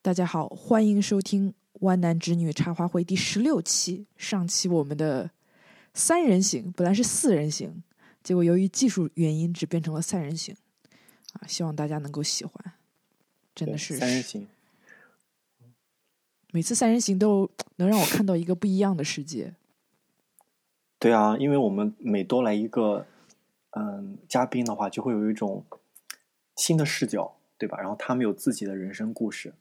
大家好，欢迎收听《湾男直女茶话会》第十六期。上期我们的三人行本来是四人行，结果由于技术原因只变成了三人行。啊，希望大家能够喜欢，真的是三人行。每次三人行都能让我看到一个不一样的世界。对啊，因为我们每多来一个嗯嘉宾的话，就会有一种新的视角，对吧？然后他们有自己的人生故事。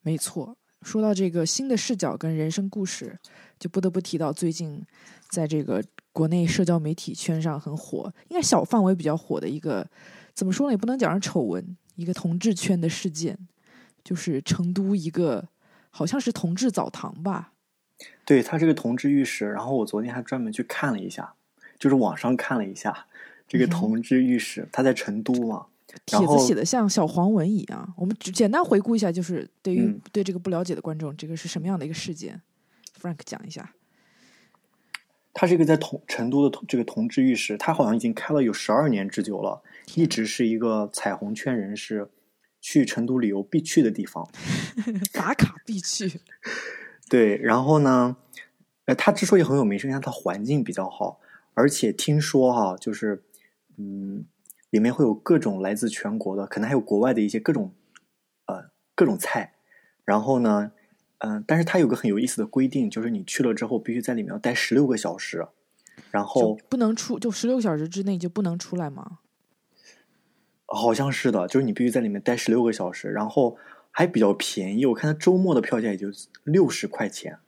没错，说到这个新的视角跟人生故事，就不得不提到最近在这个国内社交媒体圈上很火，应该小范围比较火的一个，怎么说呢？也不能讲是丑闻，一个同志圈的事件，就是成都一个好像是同志澡堂吧。对他是个铜制浴室，然后我昨天还专门去看了一下，就是网上看了一下这个同志浴室，他在成都嘛。帖子写的像小黄文一样，我们简单回顾一下，就是对于对这个不了解的观众，这个是什么样的一个事件？Frank 讲一下。他是一个在同成都的这个同志浴室，他好像已经开了有十二年之久了，一直是一个彩虹圈人士去成都旅游必去的地方，打卡必去。对，然后呢，呃，它之所以很有名，是因为它环境比较好，而且听说哈，就是嗯。里面会有各种来自全国的，可能还有国外的一些各种，呃，各种菜。然后呢，嗯，但是它有个很有意思的规定，就是你去了之后必须在里面要待十六个小时，然后不能出，就十六个小时之内就不能出来吗？好像是的，就是你必须在里面待十六个小时，然后还比较便宜。我看它周末的票价也就六十块钱，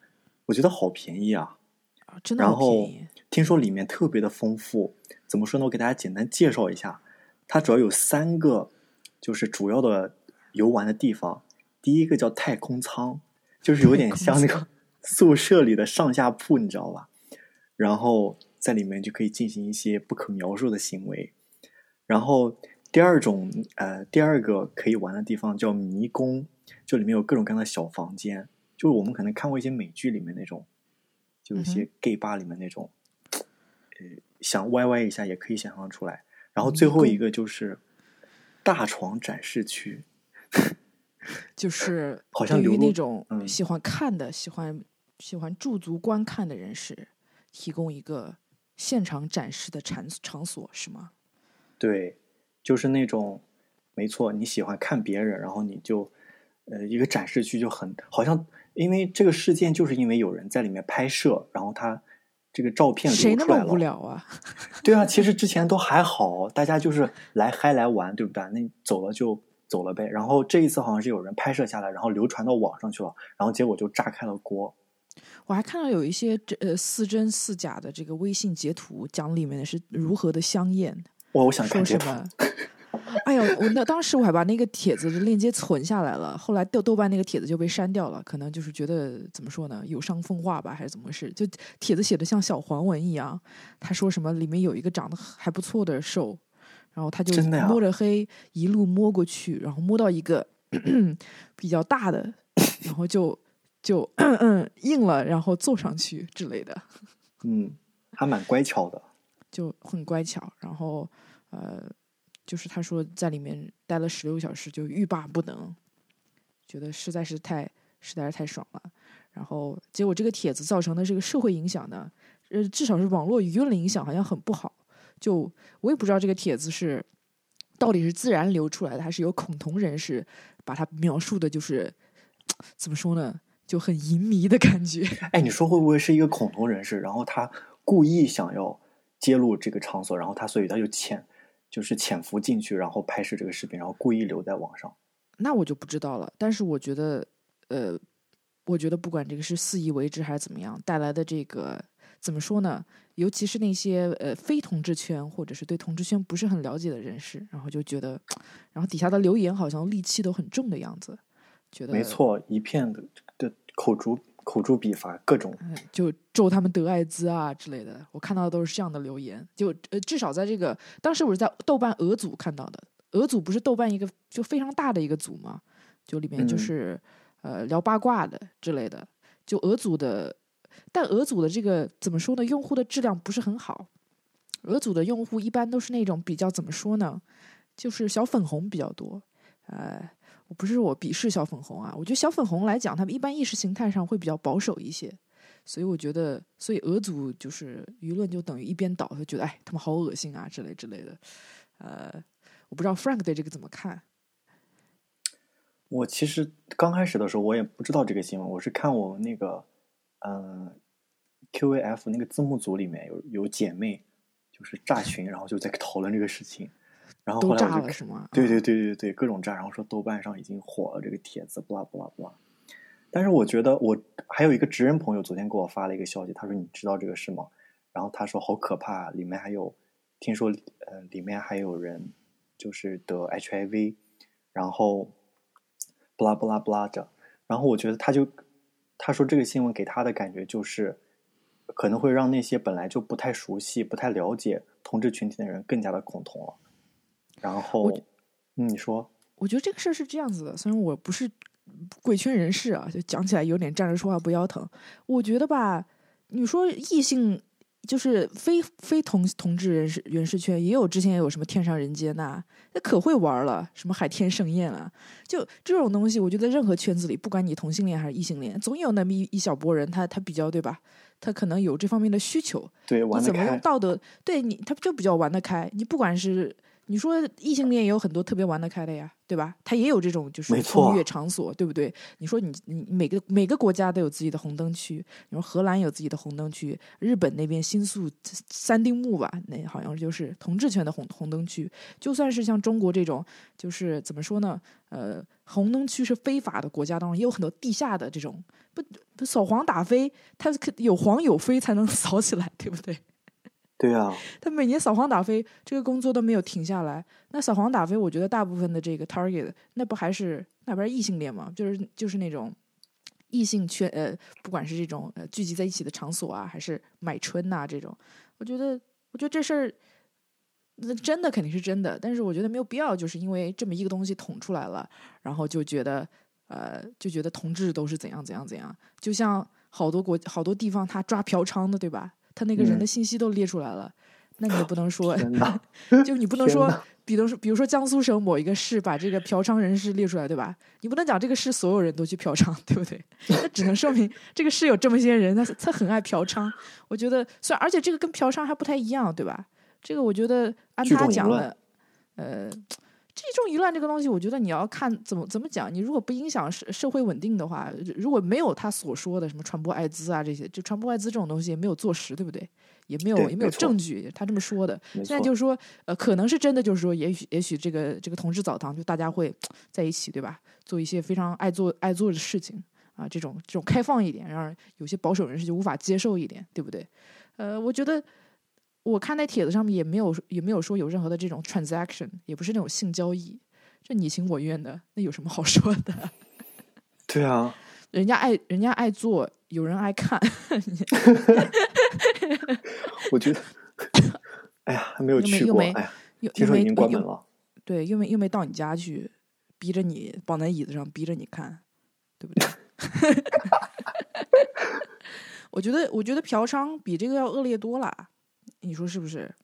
我觉得好便宜啊！啊，真的好便宜。听说里面特别的丰富，怎么说呢？我给大家简单介绍一下。它主要有三个，就是主要的游玩的地方。第一个叫太空舱，就是有点像那个宿舍里的上下铺，你知道吧？然后在里面就可以进行一些不可描述的行为。然后第二种，呃，第二个可以玩的地方叫迷宫，就里面有各种各样的小房间，就是我们可能看过一些美剧里面那种，就一些 gay 吧里面那种，呃，想歪歪一下也可以想象出来。然后最后一个就是大床展示区，就是好像对于那种喜欢看的、喜欢喜欢驻足观看的人士，提供一个现场展示的场场所，是吗？对，就是那种没错，你喜欢看别人，然后你就呃一个展示区就很好像，因为这个事件就是因为有人在里面拍摄，然后他。这个照片谁那么无聊啊？对啊，其实之前都还好，大家就是来嗨来玩，对不对？那走了就走了呗。然后这一次好像是有人拍摄下来，然后流传到网上去了，然后结果就炸开了锅。我还看到有一些这呃似真似假的这个微信截图，讲里面的是如何的香艳。我我想看什么？哎呦，我那当时我还把那个帖子的链接存下来了，后来豆豆瓣那个帖子就被删掉了，可能就是觉得怎么说呢，有伤风化吧，还是怎么回事？就帖子写的像小黄文一样，他说什么里面有一个长得还不错的兽，然后他就摸着黑一路摸过去，然后摸到一个 比较大的，然后就就 硬了，然后坐上去之类的。嗯，还蛮乖巧的，就很乖巧，然后呃。就是他说在里面待了十六小时就欲罢不能，觉得实在是太实在是太爽了。然后结果这个帖子造成的这个社会影响呢，呃，至少是网络舆论的影响好像很不好。就我也不知道这个帖子是到底是自然流出来的，还是有恐同人士把它描述的，就是怎么说呢，就很淫靡的感觉。哎，你说会不会是一个恐同人士，然后他故意想要揭露这个场所，然后他所以他就潜。就是潜伏进去，然后拍摄这个视频，然后故意留在网上。那我就不知道了。但是我觉得，呃，我觉得不管这个是肆意为之还是怎么样，带来的这个怎么说呢？尤其是那些呃非同志圈或者是对同志圈不是很了解的人士，然后就觉得，然后底下的留言好像戾气都很重的样子，觉得没错，一片的的口诛。口诛笔伐，各种就咒他们得艾滋啊之类的。我看到的都是这样的留言。就呃，至少在这个当时我是在豆瓣俄组看到的。俄组不是豆瓣一个就非常大的一个组嘛？就里面就是呃聊八卦的之类的。就俄组的但俄组的这个怎么说呢？用户的质量不是很好。俄组的用户一般都是那种比较怎么说呢？就是小粉红比较多。呃，我不是我鄙视小粉红啊，我觉得小粉红来讲，他们一般意识形态上会比较保守一些。所以我觉得，所以俄组就是舆论就等于一边倒，就觉得哎，他们好恶心啊之类之类的。呃，我不知道 Frank 对这个怎么看。我其实刚开始的时候我也不知道这个新闻，我是看我们那个嗯 QAF 那个字幕组里面有有姐妹就是炸群，然后就在讨论这个事情，然后后来我就是吗？对对对对对，各种炸，然后说豆瓣上已经火了这个帖子，不啦不啦不啦。但是我觉得我还有一个直人朋友昨天给我发了一个消息，他说你知道这个事吗？然后他说好可怕，里面还有听说呃里面还有人就是得 HIV，然后。不拉不拉不拉着，然后我觉得他就他说这个新闻给他的感觉就是可能会让那些本来就不太熟悉、不太了解同志群体的人更加的恐同了。然后，嗯，你说？我觉得这个事儿是这样子的，虽然我不是贵圈人士啊，就讲起来有点站着说话不腰疼。我觉得吧，你说异性。就是非非同同志人士人士圈也有，之前也有什么天上人间呐，那可会玩了，什么海天盛宴啊，就这种东西，我觉得任何圈子里，不管你同性恋还是异性恋，总有那么一一小波人，他他比较对吧？他可能有这方面的需求，对，你怎么用道德？对你，他就比较玩得开。你不管是。你说异性恋也有很多特别玩得开的呀，对吧？他也有这种就是风月场所，对不对？你说你你每个每个国家都有自己的红灯区，你说荷兰有自己的红灯区，日本那边新宿三丁目吧，那好像就是同志圈的红红灯区。就算是像中国这种，就是怎么说呢？呃，红灯区是非法的国家当中，也有很多地下的这种不不扫黄打非，它有黄有非才能 扫起来，对不对？对啊，他每年扫黄打非这个工作都没有停下来。那扫黄打非，我觉得大部分的这个 target，那不还是那不是异性恋吗？就是就是那种异性圈，呃，不管是这种呃聚集在一起的场所啊，还是买春呐这种，我觉得我觉得这事儿那真的肯定是真的，但是我觉得没有必要，就是因为这么一个东西捅出来了，然后就觉得呃就觉得同志都是怎样怎样怎样，就像好多国好多地方他抓嫖娼的，对吧？他那个人的信息都列出来了，那你也不能说，就你不能说，比如说，比如说江苏省某一个市把这个嫖娼人士列出来，对吧？你不能讲这个市所有人都去嫖娼，对不对？那只能说明这个市有这么些人，他他很爱嫖娼。我觉得，虽然而且这个跟嫖娼还不太一样，对吧？这个我觉得按他讲的，呃。这种舆论这个东西，我觉得你要看怎么怎么讲。你如果不影响社社会稳定的话，如果没有他所说的什么传播艾滋啊这些，就传播艾滋这种东西也没有坐实，对不对？也没有也没有证据，他这么说的。现在就是说，呃，可能是真的，就是说，也许也许这个这个同志澡堂就大家会在一起，对吧？做一些非常爱做爱做的事情啊，这种这种开放一点，让有些保守人士就无法接受一点，对不对？呃，我觉得。我看那帖子上面也没有也没有说有任何的这种 transaction，也不是那种性交易，这你情我愿的，那有什么好说的？对啊，人家爱人家爱做，有人爱看。我觉得，哎呀，还没有去过，哎呀，听说已经关门了。对，又没又没到你家去，逼着你绑在椅子上，逼着你看，对不对？我觉得，我觉得嫖娼比这个要恶劣多了。你说是不是？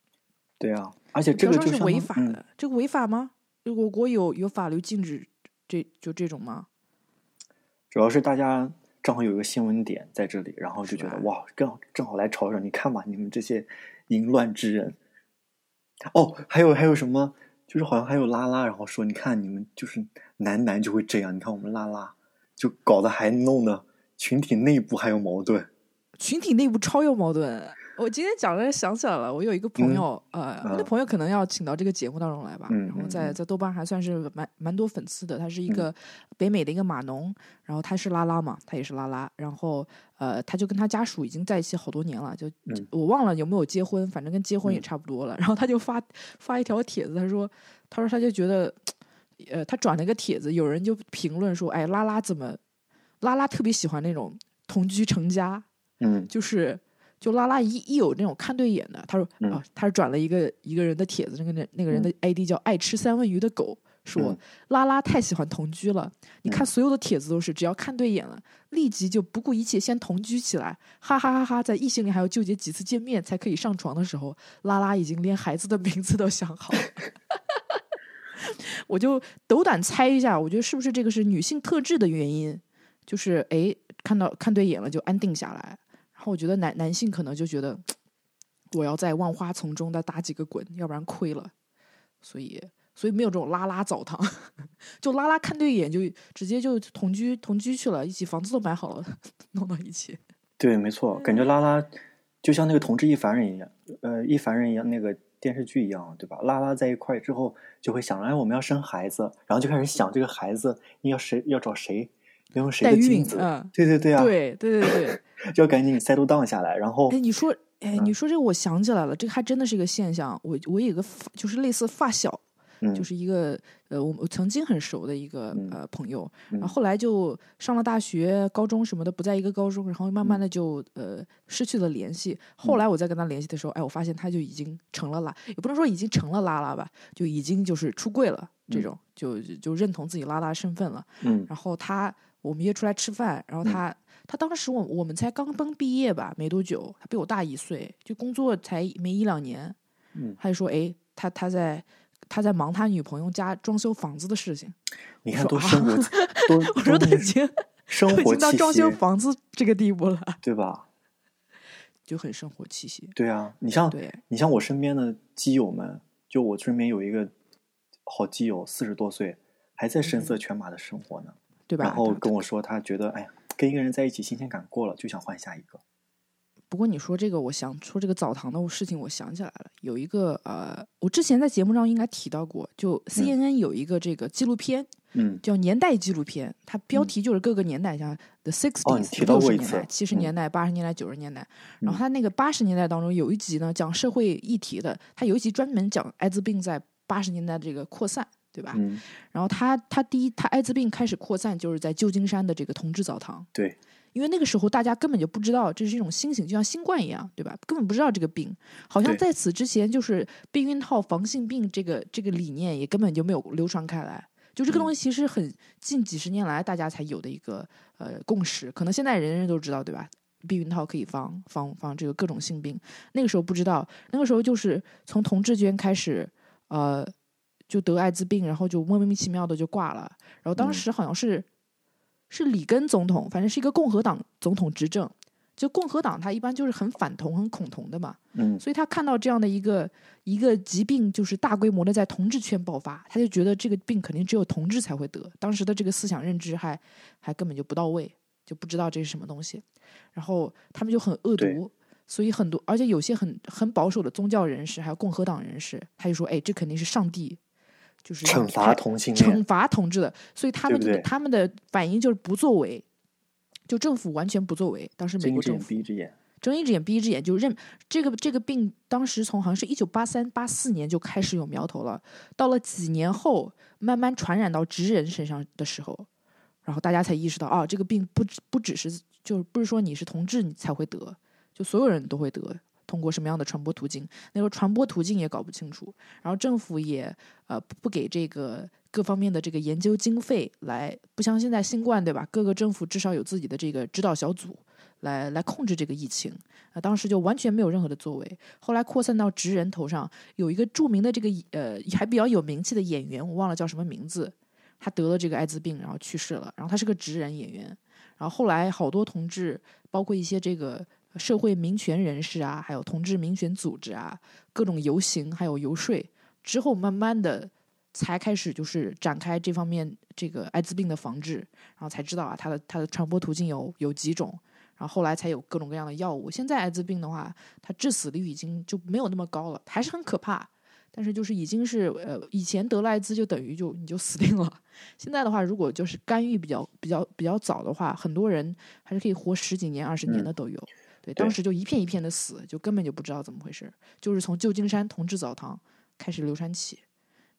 对啊，而且这个就是违法的。这个违法吗？我国有有法律禁止这就这种吗？主要是大家正好有一个新闻点在这里，然后就觉得哇，正好正好来吵吵。你看吧，你们这些淫乱之人。哦，还有还有什么？就是好像还有拉拉，然后说你看你们就是男男就会这样。你看我们拉拉就搞得还弄得群体内部还有矛盾，群体内部超有矛盾。我今天讲着想起来了，我有一个朋友，呃，那朋友可能要请到这个节目当中来吧。然后在在豆瓣还算是蛮蛮多粉丝的。他是一个北美的一个码农，然后他是拉拉嘛，他也是拉拉。然后呃，他就跟他家属已经在一起好多年了，就我忘了有没有结婚，反正跟结婚也差不多了。然后他就发发一条帖子，他说他说他就觉得，呃，他转了一个帖子，有人就评论说，哎，拉拉怎么拉拉特别喜欢那种同居成家，嗯，就是。就拉拉一一有那种看对眼的，他说啊，他是转了一个一个人的帖子，那个那那个人的 ID 叫爱吃三文鱼的狗，说嗯拉拉太喜欢同居了。你看嗯所有的帖子都是，只要看对眼了，立即就不顾一切先同居起来，哈哈哈哈！在异性里还要纠结几次见面才可以上床的时候，拉拉已经连孩子的名字都想好了。我就斗胆猜一下，我觉得是不是这个是女性特质的原因？就是哎，看到看对眼了就安定下来。然后我觉得男男性可能就觉得我要在万花丛中再打几个滚，要不然亏了。所以所以没有这种拉拉澡堂，就拉拉看对眼就直接就同居同居去了，一起房子都买好了，弄到一起。对，没错，感觉拉拉就像那个同志一凡人一样，呃，一凡人一样那个电视剧一样，对吧？拉拉在一块之后，就会想，哎，我们要生孩子，然后就开始想这个孩子你要谁要找谁，要用谁代孕的精子，嗯。对对对啊，对对对对，就要赶紧 settle down 下来，然后哎，你说，哎，嗯。你说这个我想起来了，这个还真的是一个现象。我我有个就是类似发小，嗯，就是一个呃，我我曾经很熟的一个嗯。呃朋友，嗯。然后后来就上了大学、高中什么的，不在一个高中，然后慢慢的就呃失去了联系。后来我再跟他联系的时候，哎，我发现他就已经成了拉，也不能说已经成了拉拉吧，就已经就是出柜了，这嗯。种就就就认同自己拉拉身份了。嗯。然后他我们约出来吃饭，然后嗯他、他当时我我们才刚刚毕业吧，没多久，他比我大一岁，就工作才没一两年，嗯，他就说，哎，他他在他在忙他女朋友家装修房子的事情。你看说啊都生活都我说都已经生活到装修，房子这个地步了，对吧？就很生活气息。对啊，你像对，你像我身边的基友们，就我身边有一个好基友，四十多岁，还在声色犬马的生活呢。对吧？然后跟我说，他觉得哎呀，跟一个人在一起新鲜感过了，就想换下一个。不过你说这个，我想说这个澡堂的事情，我想起来了，有一个呃，我之前在节目上应该提到过，就 CNN 有一个这个纪录片，嗯叫年代纪录片，它标题就是各个年代，像 The Sixties、提到过一次六十年代、七十嗯年代、八十年代、九十年代。然后嗯它那个八十年代当中有一集呢，讲社会议题的，它有一集专门讲艾滋病在八十年代这个扩散，对吧？嗯，然后他他第一，他艾滋病开始扩散就是在旧金山的这个同志澡堂。对，因为那个时候大家根本就不知道这是一种新型，就像新冠一样，对吧？根本不知道这个病，好像在此之前就是避孕套防性病这个这个理念也根本就没有流传开来。就这个嗯东西其实很近几十年来大家才有的一个呃共识，可能现在人人都知道，对吧？避孕套可以防防防这个各种性病，那个时候不知道，那个时候就是从同志圈开始，呃，就得艾滋病，然后就莫名其妙的就挂了。然后当嗯时好像是、是里根总统，反正是一个共和党总统执政。就共和党他一般就是很反同、很恐同的嘛，嗯所以他看到这样的一个一个疾病，就是大规模的在同志圈爆发，他就觉得这个病肯定只有同志才会得。当时的这个思想认知还还根本就不到位，就不知道这是什么东西。然后他们就很恶毒，所以很多，而且有些很很保守的宗教人士，还有共和党人士，他就说：“哎，这肯定是上帝，就是惩罚同性惩，罚同志的。”所以他们的对对他们的反应就是不作为，就政府完全不作为。当时美睁一只眼国政府闭一只眼。睁一只眼闭一只眼，就认这个这个病，当时从好像是一九八三八四年就开始有苗头了，到了几年后慢慢传染到直人身上的时候，然后大家才意识到啊，这个病不只不只是就是不是说你是同志你才会得，就所有人都会得。通过什么样的传播途径？那时候传播途径也搞不清楚，然后政府也呃不给这个各方面的这个研究经费来，不像现在新冠对吧？各个政府至少有自己的这个指导小组，来来控制这个疫情啊、当时就完全没有任何的作为。后来扩散到职人头上，有一个著名的这个呃还比较有名气的演员，我忘了叫什么名字，他得了这个艾滋病，然后去世了。然后他是个职人演员，然后后来好多同志，包括一些这个社会民权人士啊，还有同志民权组织啊，各种游行还有游说，之后慢慢的才开始就是展开这方面这个艾滋病的防治，然后才知道啊，它的它的传播途径有有几种。然后后来才有各种各样的药物。现在艾滋病的话，它致死率已经就没有那么高了，还是很可怕。但是就是已经是呃，以前得了艾滋就等于就你就死定了。现在的话，如果就是干预比较比较比较早的话，很多人还是可以活十几年、二十年的都有。对，当时就一片一片的死，就根本就不知道怎么回事，就是从旧金山同志澡堂开始流传起。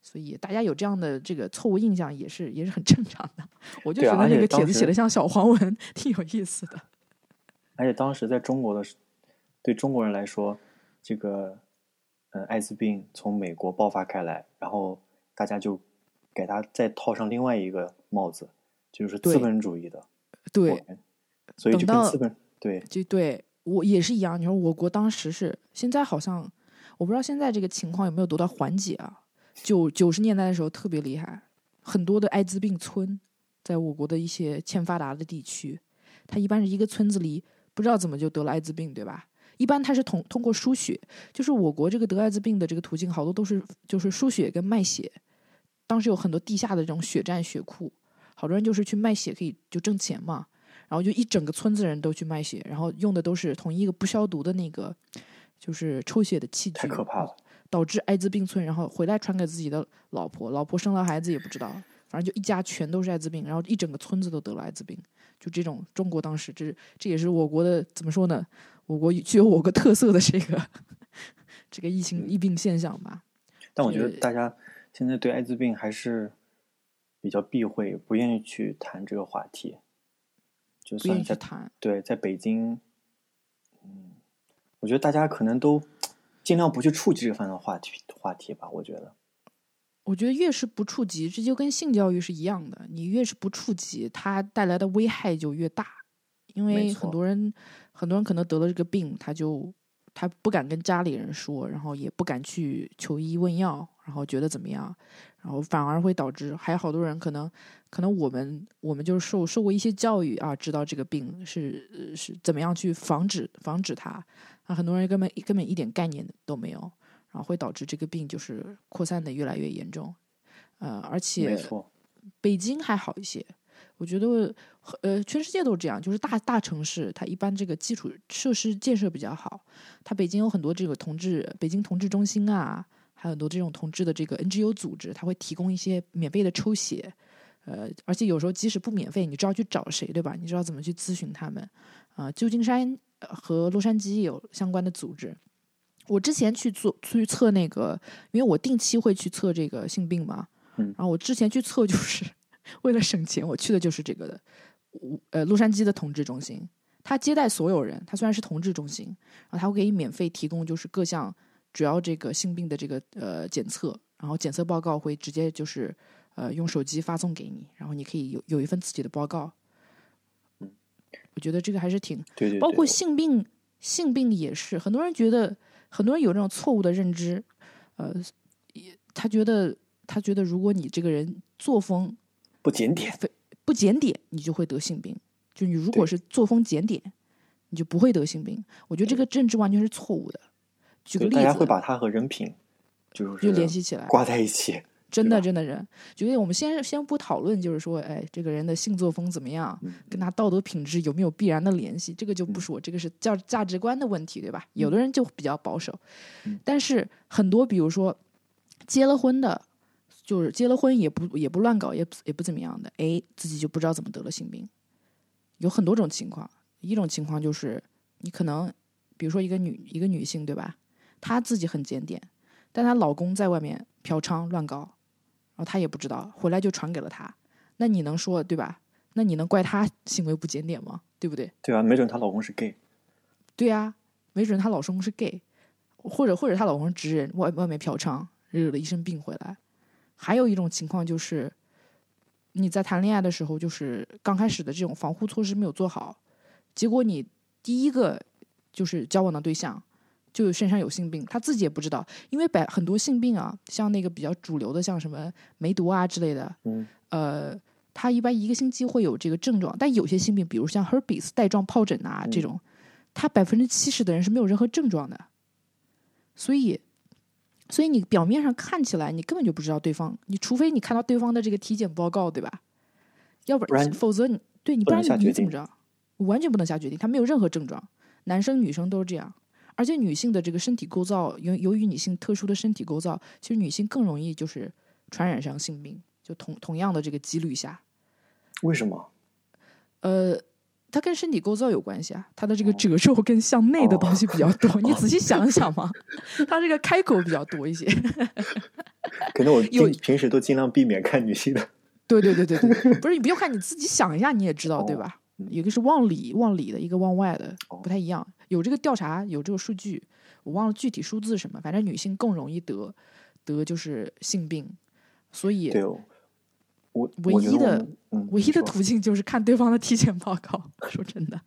所以大家有这样的这个错误印象也是也是很正常的。我就觉得那个帖子写的像小黄文，挺有意思的。而且当时在中国的，对中国人来说，这个呃艾滋病从美国爆发开来，然后大家就给他再套上另外一个帽子，就是资本主义的。对，我所以就跟资本对就对我也是一样。你说我国当时是，现在好像我不知道现在这个情况有没有得到缓解啊？九九十年代的时候特别厉害，很多的艾滋病村，在我国的一些欠发达的地区，它一般是一个村子里不知道怎么就得了艾滋病，对吧？一般它是通通过输血，就是我国这个得艾滋病的这个途径，好多都是就是输血跟卖血。当时有很多地下的这种血站血库，好多人就是去卖血可以就挣钱嘛。然后就一整个村子人都去卖血，然后用的都是同一个不消毒的那个，就是抽血的器具，太可怕了。导致艾滋病村，然后回来传给自己的老婆，老婆生了孩子也不知道，反正就一家全都是艾滋病，然后一整个村子都得了艾滋病，就这种中国当时这这也是我国的怎么说呢？我国具有我国特色的这个 这个疫情疫病现象吧。但我觉得大家现在对艾滋病还是比较避讳，不愿意去谈这个话题。就算在去谈，对，在北京，嗯，我觉得大家可能都尽量不去触及这方面的话题话题吧。我觉得，我觉得越是不触及，这就跟性教育是一样的，你越是不触及，它带来的危害就越大。因为很多人，很多人可能得了这个病，他就他不敢跟家里人说，然后也不敢去求医问药，然后觉得怎么样，然后反而会导致还有好多人可能，可能我们我们就是受受过一些教育啊，知道这个病是呃是怎么样去防止防止它啊，很多人根本根本一点概念都没有，然后会导致这个病就是扩散的越来越严重，呃，而没且错，北京还好一些，我觉得呃全世界都这样，就是大大城市它一般这个基础设施建设比较好，它北京有很多这个同志北京同志中心啊，还有很多这种同志的这个 NGO 组织，他会提供一些免费的抽血。呃，而且有时候即使不免费，你知道去找谁，对吧？你知道怎么去咨询他们。啊、旧金山呃和洛杉矶有相关的组织。我之前去做去测那个，因为我定期会去测这个性病嘛，嗯然后我之前去测就是为了省钱，我去的就是这个的，呃洛杉矶的同志中心，他接待所有人，他虽然是同志中心，然后他会给你免费提供就是各项主要这个性病的这个呃检测，然后检测报告会直接就是呃用手机发送给你，然后你可以有有一份自己的报告。嗯我觉得这个还是挺对对对，包括性病，性病也是很多人觉得，很多人有这种错误的认知，呃，也他觉得他觉得如果你这个人作风不检点，不检点，你就会得性病。就你如果是作风检点，你就不会得性病。我觉得这个认知完全是错误的。举个对例子，大家会把他和人品就是就联系起来，挂在一起。真的真的人。举个例，我们先先不讨论，就是说，哎，这个人的性作风怎么样，嗯跟他道德品质有没有必然的联系，这个就不说，这个是价价值观的问题，对吧？有的人就比较保守，嗯但是很多，比如说结了婚的，就是结了婚也不也不乱搞，也不也不怎么样的，哎，自己就不知道怎么得了性病。有很多种情况，一种情况就是你可能，比如说一个女一个女性，对吧？她自己很检点，但她老公在外面嫖娼乱搞，然后她也不知道，回来就传给了她。那你能说对吧？那你能怪她行为不检点吗？对不对？对啊？没准她老公是 gay，对啊、没准她老公是 gay，或者或者她老公是直人，外外面嫖娼，惹了一身病回来。还有一种情况就是，你在谈恋爱的时候，就是刚开始的这种防护措施没有做好，结果你第一个就是交往的对象就有身上有性病，他自己也不知道，因为百很多性病啊，像那个比较主流的，像什么梅毒啊之类的，嗯，呃，他一般一个星期会有这个症状，但有些性病，比如像 herpes 带状疱疹啊这种，他百分之七十的人是没有任何症状的，所以，所以你表面上看起来你根本就不知道对方，你除非你看到对方的这个体检报告，对吧？要不不然否则你对你不不然你怎么着？完全不能下决定，他没有任何症状，男生女生都是这样。而且女性的这个身体构造，由由于女性特殊的身体构造，其实女性更容易就是传染上性病，就同同样的这个几率下，为什么？呃，它跟身体构造有关系啊，它的这个褶皱跟向内的东西比较多。你仔细想想嘛，它这个开口比较多一些。可能我有平时都尽量避免看女性的。对对对对对，不是你不用看，你自己想一下，你也知道、对吧？哦嗯一个是往里往里的，一个往外的，哦不太一样。有这个调查，有这个数据，我忘了具体数字什么，反正女性更容易得得就是性病，所以对，我我唯一的唯一的途径就是看对方的体检报告。说真的，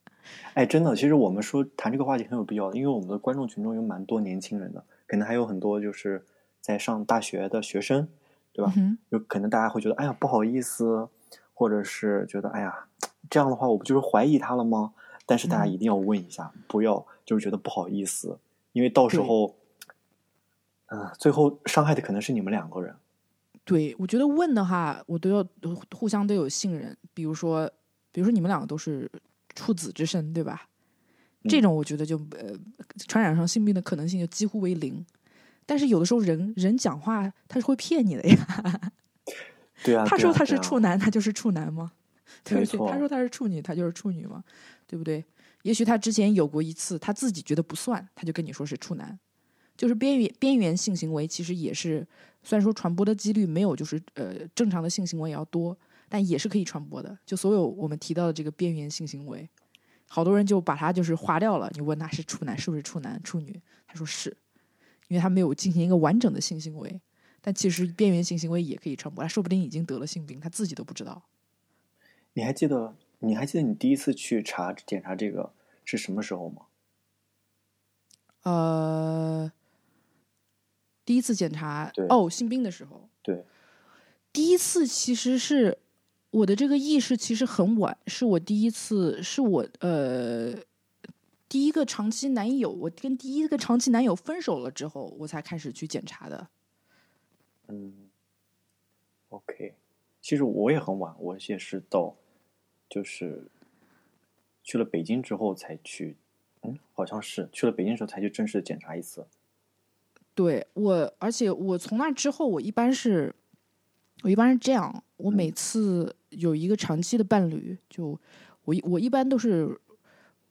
哎，真的，其实我们说谈这个话题很有必要，因为我们的观众群中有蛮多年轻人的，可能还有很多就是在上大学的学生，对吧？嗯哼，有可能大家会觉得，哎呀，不好意思，或者是觉得，哎呀，这样的话，我不就是怀疑他了吗？但是大家嗯一定要问一下，不要就是觉得不好意思，因为到时候，嗯、最后伤害的可能是你们两个人。对，我觉得问的话，我都要互相都有信任。比如说，比如说你们两个都是处子之身，对吧？这嗯种我觉得就呃，传染上性病的可能性就几乎为零。但是有的时候人人讲话他是会骗你的呀。对啊，他说他是处男，他就是处男吗？对不对？他说他是处女，他就是处女嘛，对不对？也许他之前有过一次，他自己觉得不算，他就跟你说是处男。就是边缘边缘性行为，其实也是虽然说传播的几率没有就是呃正常的性行为也要多，但也是可以传播的。就所有我们提到的这个边缘性行为，好多人就把它就是划掉了。你问他是处男是不是处男处女，他说是，因为他没有进行一个完整的性行为。但其实边缘性行为也可以传播，他说不定已经得了性病，他自己都不知道。你还记得你还记得你第一次去查检查这个是什么时候吗？呃，第一次检查对哦性病的时候，对，第一次其实是我的这个意识其实很晚，是我第一次，是我呃第一个长期男友，我跟第一个长期男友分手了之后，我才开始去检查的。嗯，OK，其实我也很晚，我也是到就是去了北京之后才去，嗯，好像是去了北京时候才去正式检查一次。对我，而且我从那之后，我一般是，我一般是这样，我每嗯次有一个长期的伴侣，就我一我一般都是，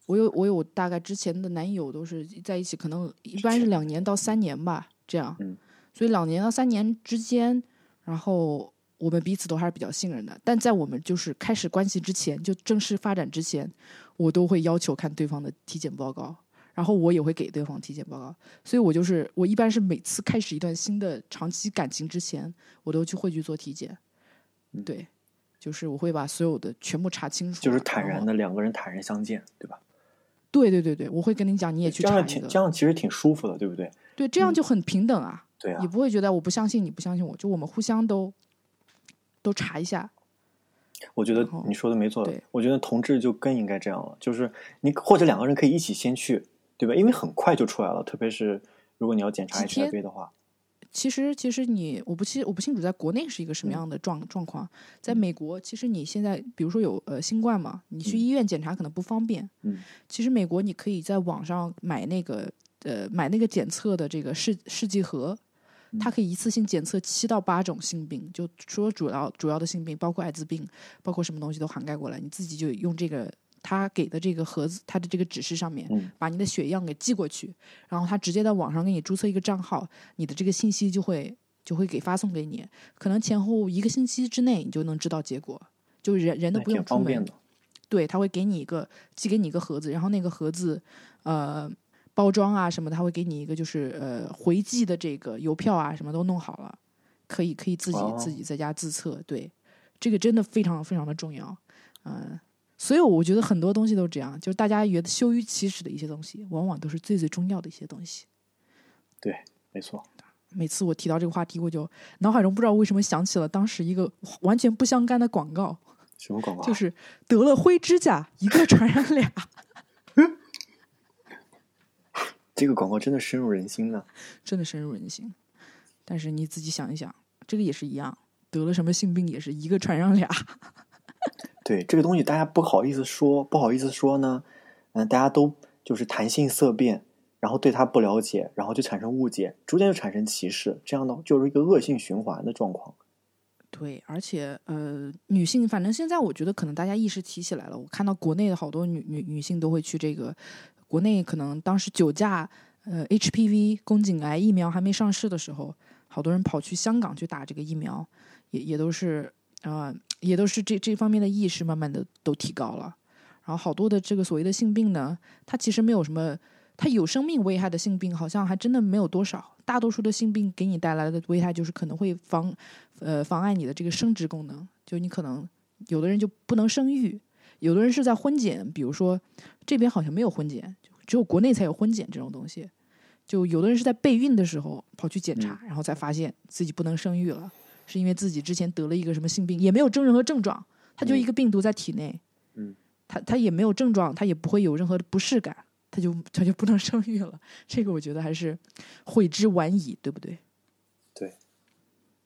我有我有大概之前的男友都是在一起，可能一般是两年到三年吧，这样，嗯所以两年到三年之间，然后我们彼此都还是比较信任的，但在我们就是开始关系之前，就正式发展之前，我都会要求看对方的体检报告。然后我也会给对方体检报告，所以我就是我一般是每次开始一段新的长期感情之前，我都去会去做体检，嗯对，就是我会把所有的全部查清楚，就是坦然。的两个人坦然相见，对吧？对对对对，我会跟你讲，你也去这查一个样挺这，样其实挺舒服的，对不对？对，这样就很平等啊，对啊也，不会觉得我不相信你不相信我，就我们互相都都查一下，我觉得你说的没错。我觉得同志就更应该这样了，就是你或者两个人可以一起先去，对吧？因为很快就出来了，特别是如果你要检查 HIV 的话，其实，其实你我不清我不清楚在国内是一个什嗯么样的状状况，在美国，其实你现在比如说有呃新冠嘛，你去医院检查可能不方便。嗯其实美国你可以在网上买那个呃买那个检测的这个试试剂盒，它可以一次性检测七到八种性病，就说主要主要的性病，包括艾滋病，包括什么东西都涵盖过来，你自己就用这个他给的这个盒子，它的这个指示上面，嗯。把你的血样给寄过去，然后他直接在网上给你注册一个账号，你的这个信息就会就会给发送给你，可能前后一个星期之内你就能知道结果，就人人都不用出门。对，他会给你一个寄给你一个盒子，然后那个盒子呃包装啊什么的，他会给你一个就是呃回寄的这个邮票啊什么都弄好了，可以可以自己、哦自己在家自测，对，这个真的非常非常的重要，嗯、所以我觉得很多东西都这样，就是大家觉得羞于启齿的一些东西，往往都是最最重要的一些东西。对，没错。每次我提到这个话题，我就脑海中不知道为什么想起了当时一个完全不相干的广告，什么广告啊？就是得了灰指甲，一个传染俩。这个广告真的深入人心呢。真的深入人心。但是你自己想一想，这个也是一样，得了什么性病也是一个传染俩。对这个东西，大家不好意思说，不好意思说呢，嗯、大家都就是谈性色变，然后对他不了解，然后就产生误解，逐渐就产生歧视，这样的就是一个恶性循环的状况。对，而且呃，女性，反正现在我觉得可能大家意识提起来了。我看到国内的好多女女女性都会去这个，国内可能当时酒驾、呃 HPV 宫颈癌疫苗还没上市的时候，好多人跑去香港去打这个疫苗，也也都是啊、也都是这这方面的意识慢慢的都提高了。然后好多的这个所谓的性病呢，它其实没有什么，它有生命危害的性病好像还真的没有多少。大多数的性病给你带来的危害就是可能会妨呃妨碍你的这个生殖功能，就你可能有的人就不能生育，有的人是在婚检，比如说这边好像没有婚检，只有国内才有婚检这种东西。就有的人是在备孕的时候跑去检查，然后才发现自己不能生育了，是因为自己之前得了一个什么性病，也没有征任何症状，他就一个病毒在体内，嗯，他他也没有症状，他也不会有任何的不适感，他就他就不能 生育了。这个我觉得还是悔之晚矣，对不对？对，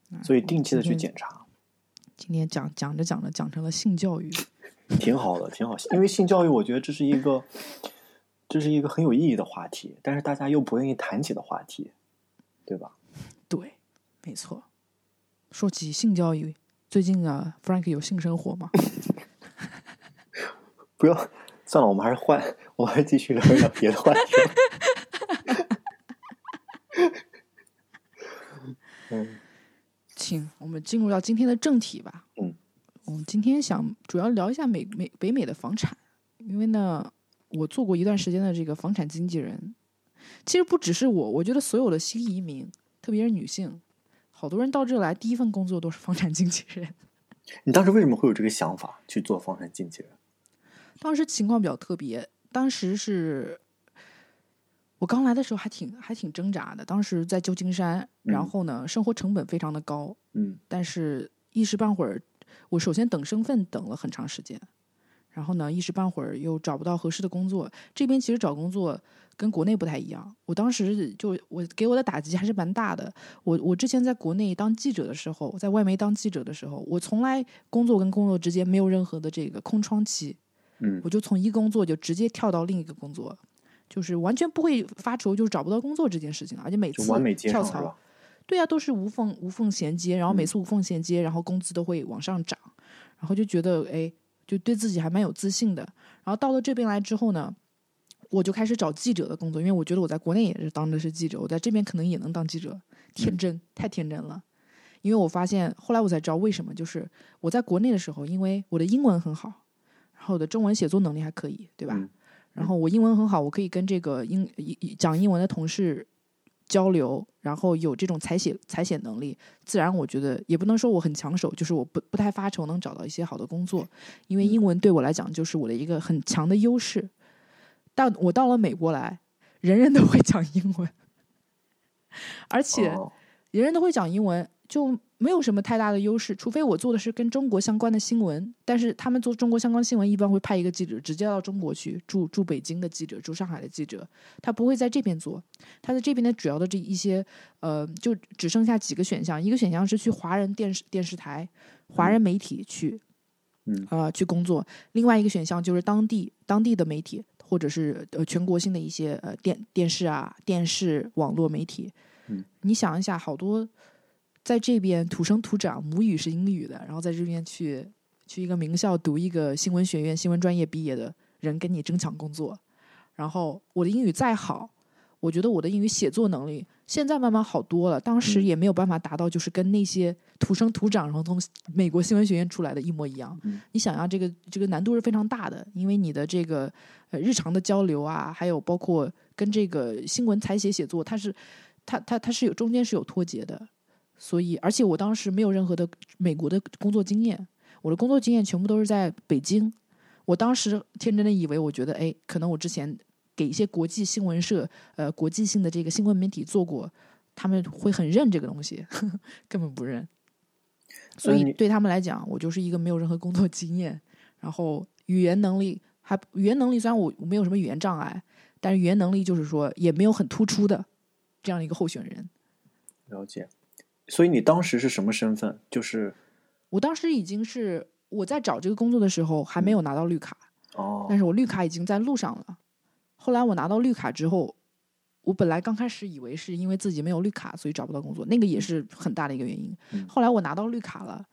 嗯所以定期的去检查，今天讲讲着讲着讲成了性教育，挺好的，挺好。因为性教育，我觉得这是一个，这是一个很有意义的话题，但是大家又不愿意谈起的话题，对吧？对，没错。说起性教育，最近啊，Frank 有性生活吗？不要，算了，我们还是换，我们还是继续聊一聊别的话题。嗯 请我们进入到今天的正题吧。嗯，我今天想主要聊一下美美北美的房产，因为呢，我做过一段时间的这个房产经纪人。其实不只是我，我觉得所有的新移民，特别是女性，好多人到这来第一份工作都是房产经纪人。你当时为什么会有这个想法去做房产经纪人？当时情况比较特别，当时是我刚来的时候还挺还挺挣扎的。当时在旧金山，然嗯后呢，生活成本非常的高，嗯但是一时半会儿，我首先等身份等了很长时间，然后呢，一时半会儿又找不到合适的工作。这边其实找工作跟国内不太一样，我当时就我给我的打击还是蛮大的。我我之前在国内当记者的时候，在外媒当记者的时候，我从来工作跟工作之间没有任何的这个空窗期，嗯我就从一个工作就直接跳到另一个工作。就是完全不会发愁，就是找不到工作这件事情，而且每次跳槽？对啊，都是无缝无缝衔接，然后每嗯次无缝衔接，然后工资都会往上涨，然后就觉得哎，就对自己还蛮有自信的。然后到了这边来之后呢，我就开始找记者的工作，因为我觉得我在国内也是当的是记者，我在这边可能也能当记者，天真，太天真了。因为我发现后来我才知道为什么，就是我在国内的时候，因为我的英文很好，然后我的中文写作能力还可以，对吧？嗯然后我英文很好，我可以跟这个英一讲英文的同事交流，然后有这种采写采写能力，自然我觉得也不能说我很抢手，就是我不不太发愁能找到一些好的工作，因为英文对我来讲就是我的一个很强的优势。但我到了美国来，人人都会讲英文，而且哦。人人都会讲英文，就没有什么太大的优势。除非我做的是跟中国相关的新闻，但是他们做中国相关新闻一般会派一个记者直接到中国去，驻驻北京的记者，驻上海的记者，他不会在这边做。他在这边的主要的这一些呃，就只剩下几个选项，一个选项是去华人电视电视台、华人媒体去，嗯呃去工作；另外一个选项就是当地当地的媒体，或者是呃全国性的一些呃电电视啊、电视网络媒体。嗯，你想一下，好多在这边土生土长，母语是英语的，然后在这边去去一个名校读一个新闻学院新闻专业毕业的人跟你争抢工作，然后我的英语再好，我觉得我的英语写作能力现在慢慢好多了，当时嗯也没有办法达到就是跟那些土生土长然后从美国新闻学院出来的一模一样。嗯你想要这个这个难度是非常大的，因为你的这个呃日常的交流啊，还有包括跟这个新闻采写写作，它是它它它是有中间是有脱节的，所以而且我当时没有任何的美国的工作经验，我的工作经验全部都是在北京。我当时天真的以为，我觉得哎，可能我之前给一些国际新闻社呃国际性的这个新闻媒体做过，他们会很认这个东西，根本不认。所以对他们来讲，我就是一个没有任何工作经验，然后语言能力还语言能力虽然我我没有什么语言障碍，但是语言能力就是说也没有很突出的这样一个候选人。了解。所以你当时是什么身份？就是我当时已经是我在找这个工作的时候还没有拿到绿卡，哦但是我绿卡已经在路上了。后来我拿到绿卡之后，我本来刚开始以为是因为自己没有绿卡，所以找不到工作，那个也是很大的一个原因。嗯后来我拿到绿卡了，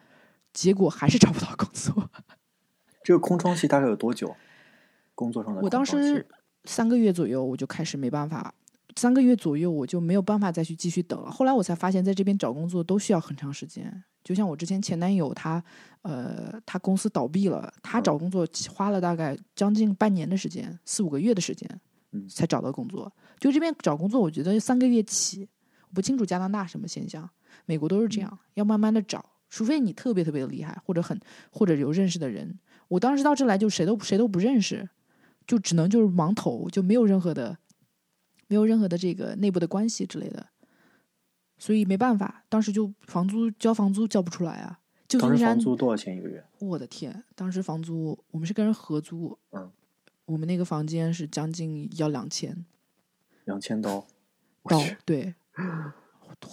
结果还是找不到工作。这个空窗期大概有多久？工作上的我当时三个月左右我就开始没办法，三个月左右我就没有办法再去继续等了。后来我才发现，在这边找工作都需要很长时间。就像我之前前男友他，呃，他公司倒闭了，他嗯找工作花了大概将近半年的时间，四五个月的时间，嗯才找到工作。就这边找工作，我觉得三个月起，我不清楚加拿大什么现象，美国都是这样，要慢慢的找，除非你特别特别的厉害，或者很或者有认识的人。我当时到这来就谁都谁都不认识，就只能就是盲投，就没有任何的没有任何的这个内部的关系之类的，所以没办法，当时就房租交房租交不出来啊。旧当时金山房租多少钱一个月？我的天，当时房租我们是跟人合租，嗯，我们那个房间是将近要两千两千刀。我刀，，对。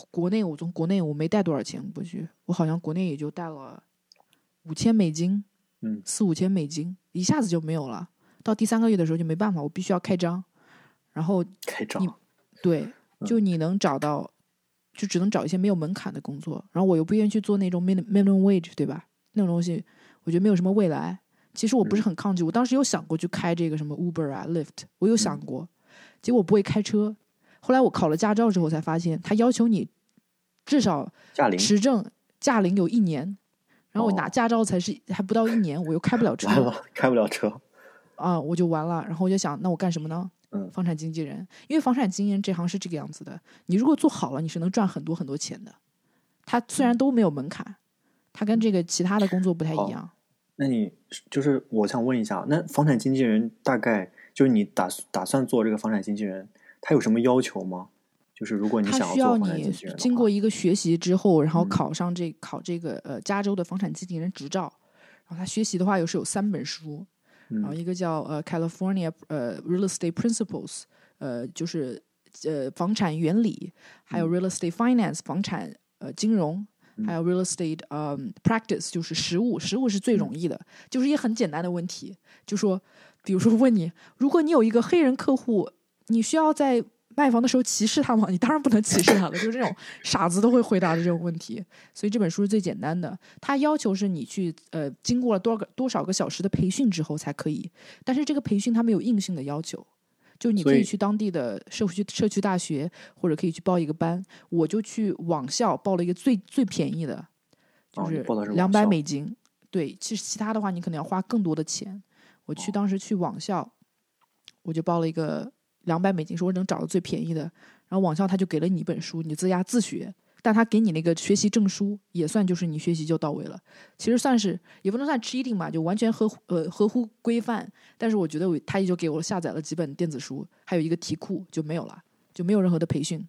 国内我从国内我没带多少钱过去，我好像国内也就带了五千美金，嗯四五千美金，一下子就没有了。到第三个月的时候就没办法，我必须要开张，然后开张你对，嗯就你能找到，就只能找一些没有门槛的工作。然后我又不愿意去做那种 min minimum wage，对吧？那种东西我觉得没有什么未来。其实我不是很抗拒，我当时有想过去开这个什么 Uber 啊、Lyft，我有想过，结果我不会开车。后来我考了驾照之后才发现，他要求你至少驾龄持证驾龄有一年，然后我拿哦驾照才是还不到一年，我又开不了 车。完了，开不了车。啊，我就完了。然后我就想，那我干什么呢？嗯房产经纪人，因为房产经纪人这行是这个样子的，你如果做好了，你是能赚很多很多钱的。他虽然都没有门槛，他跟这个其他的工作不太一样。那你就是我想问一下，那房产经纪人大概就是你打打算做这个房产经纪人，他有什么要求吗？就是如果你它想需要你做房产经纪人的话经过一个学习之后，然后嗯考上这考这个呃加州的房产经纪人执照。然后他学习的话，又是有三本书，然后嗯。一个叫呃 California 呃 Real Estate Principles，呃就是呃房产原理，还有嗯。Real Estate Finance 房产呃金融，还有 Real Estate 呃 Practice 就是实务，实务是最容易的，就是一些很简单的问题，就说比如说问你，如果你有一个黑人客户，你需要在卖房的时候歧视他吗？你当然不能歧视他了，就是这种傻子都会回答的这种问题。所以这本书是最简单的，它要求是你去呃经过了多少个多少个小时的培训之后才可以，但是这个培训它没有硬性的要求，就你可以以去当地的社区社区大学，或者可以去报一个班。我就去网校报了一个最最便宜的，就是两百美金。对，其实其他的话你可能要花更多的钱。我去哦当时去网校，我就报了一个两百美金，是我能找到最便宜的。然后网校他就给了你一本书，你自家自学，但他给你那个学习证书，也算就是你学习就到位了。其实算是也不能算 cheating 吧，就完全合乎呃合乎规范。但是我觉得我他也就给我下载了几本电子书，还有一个题库就没有了，就没有任何的培训，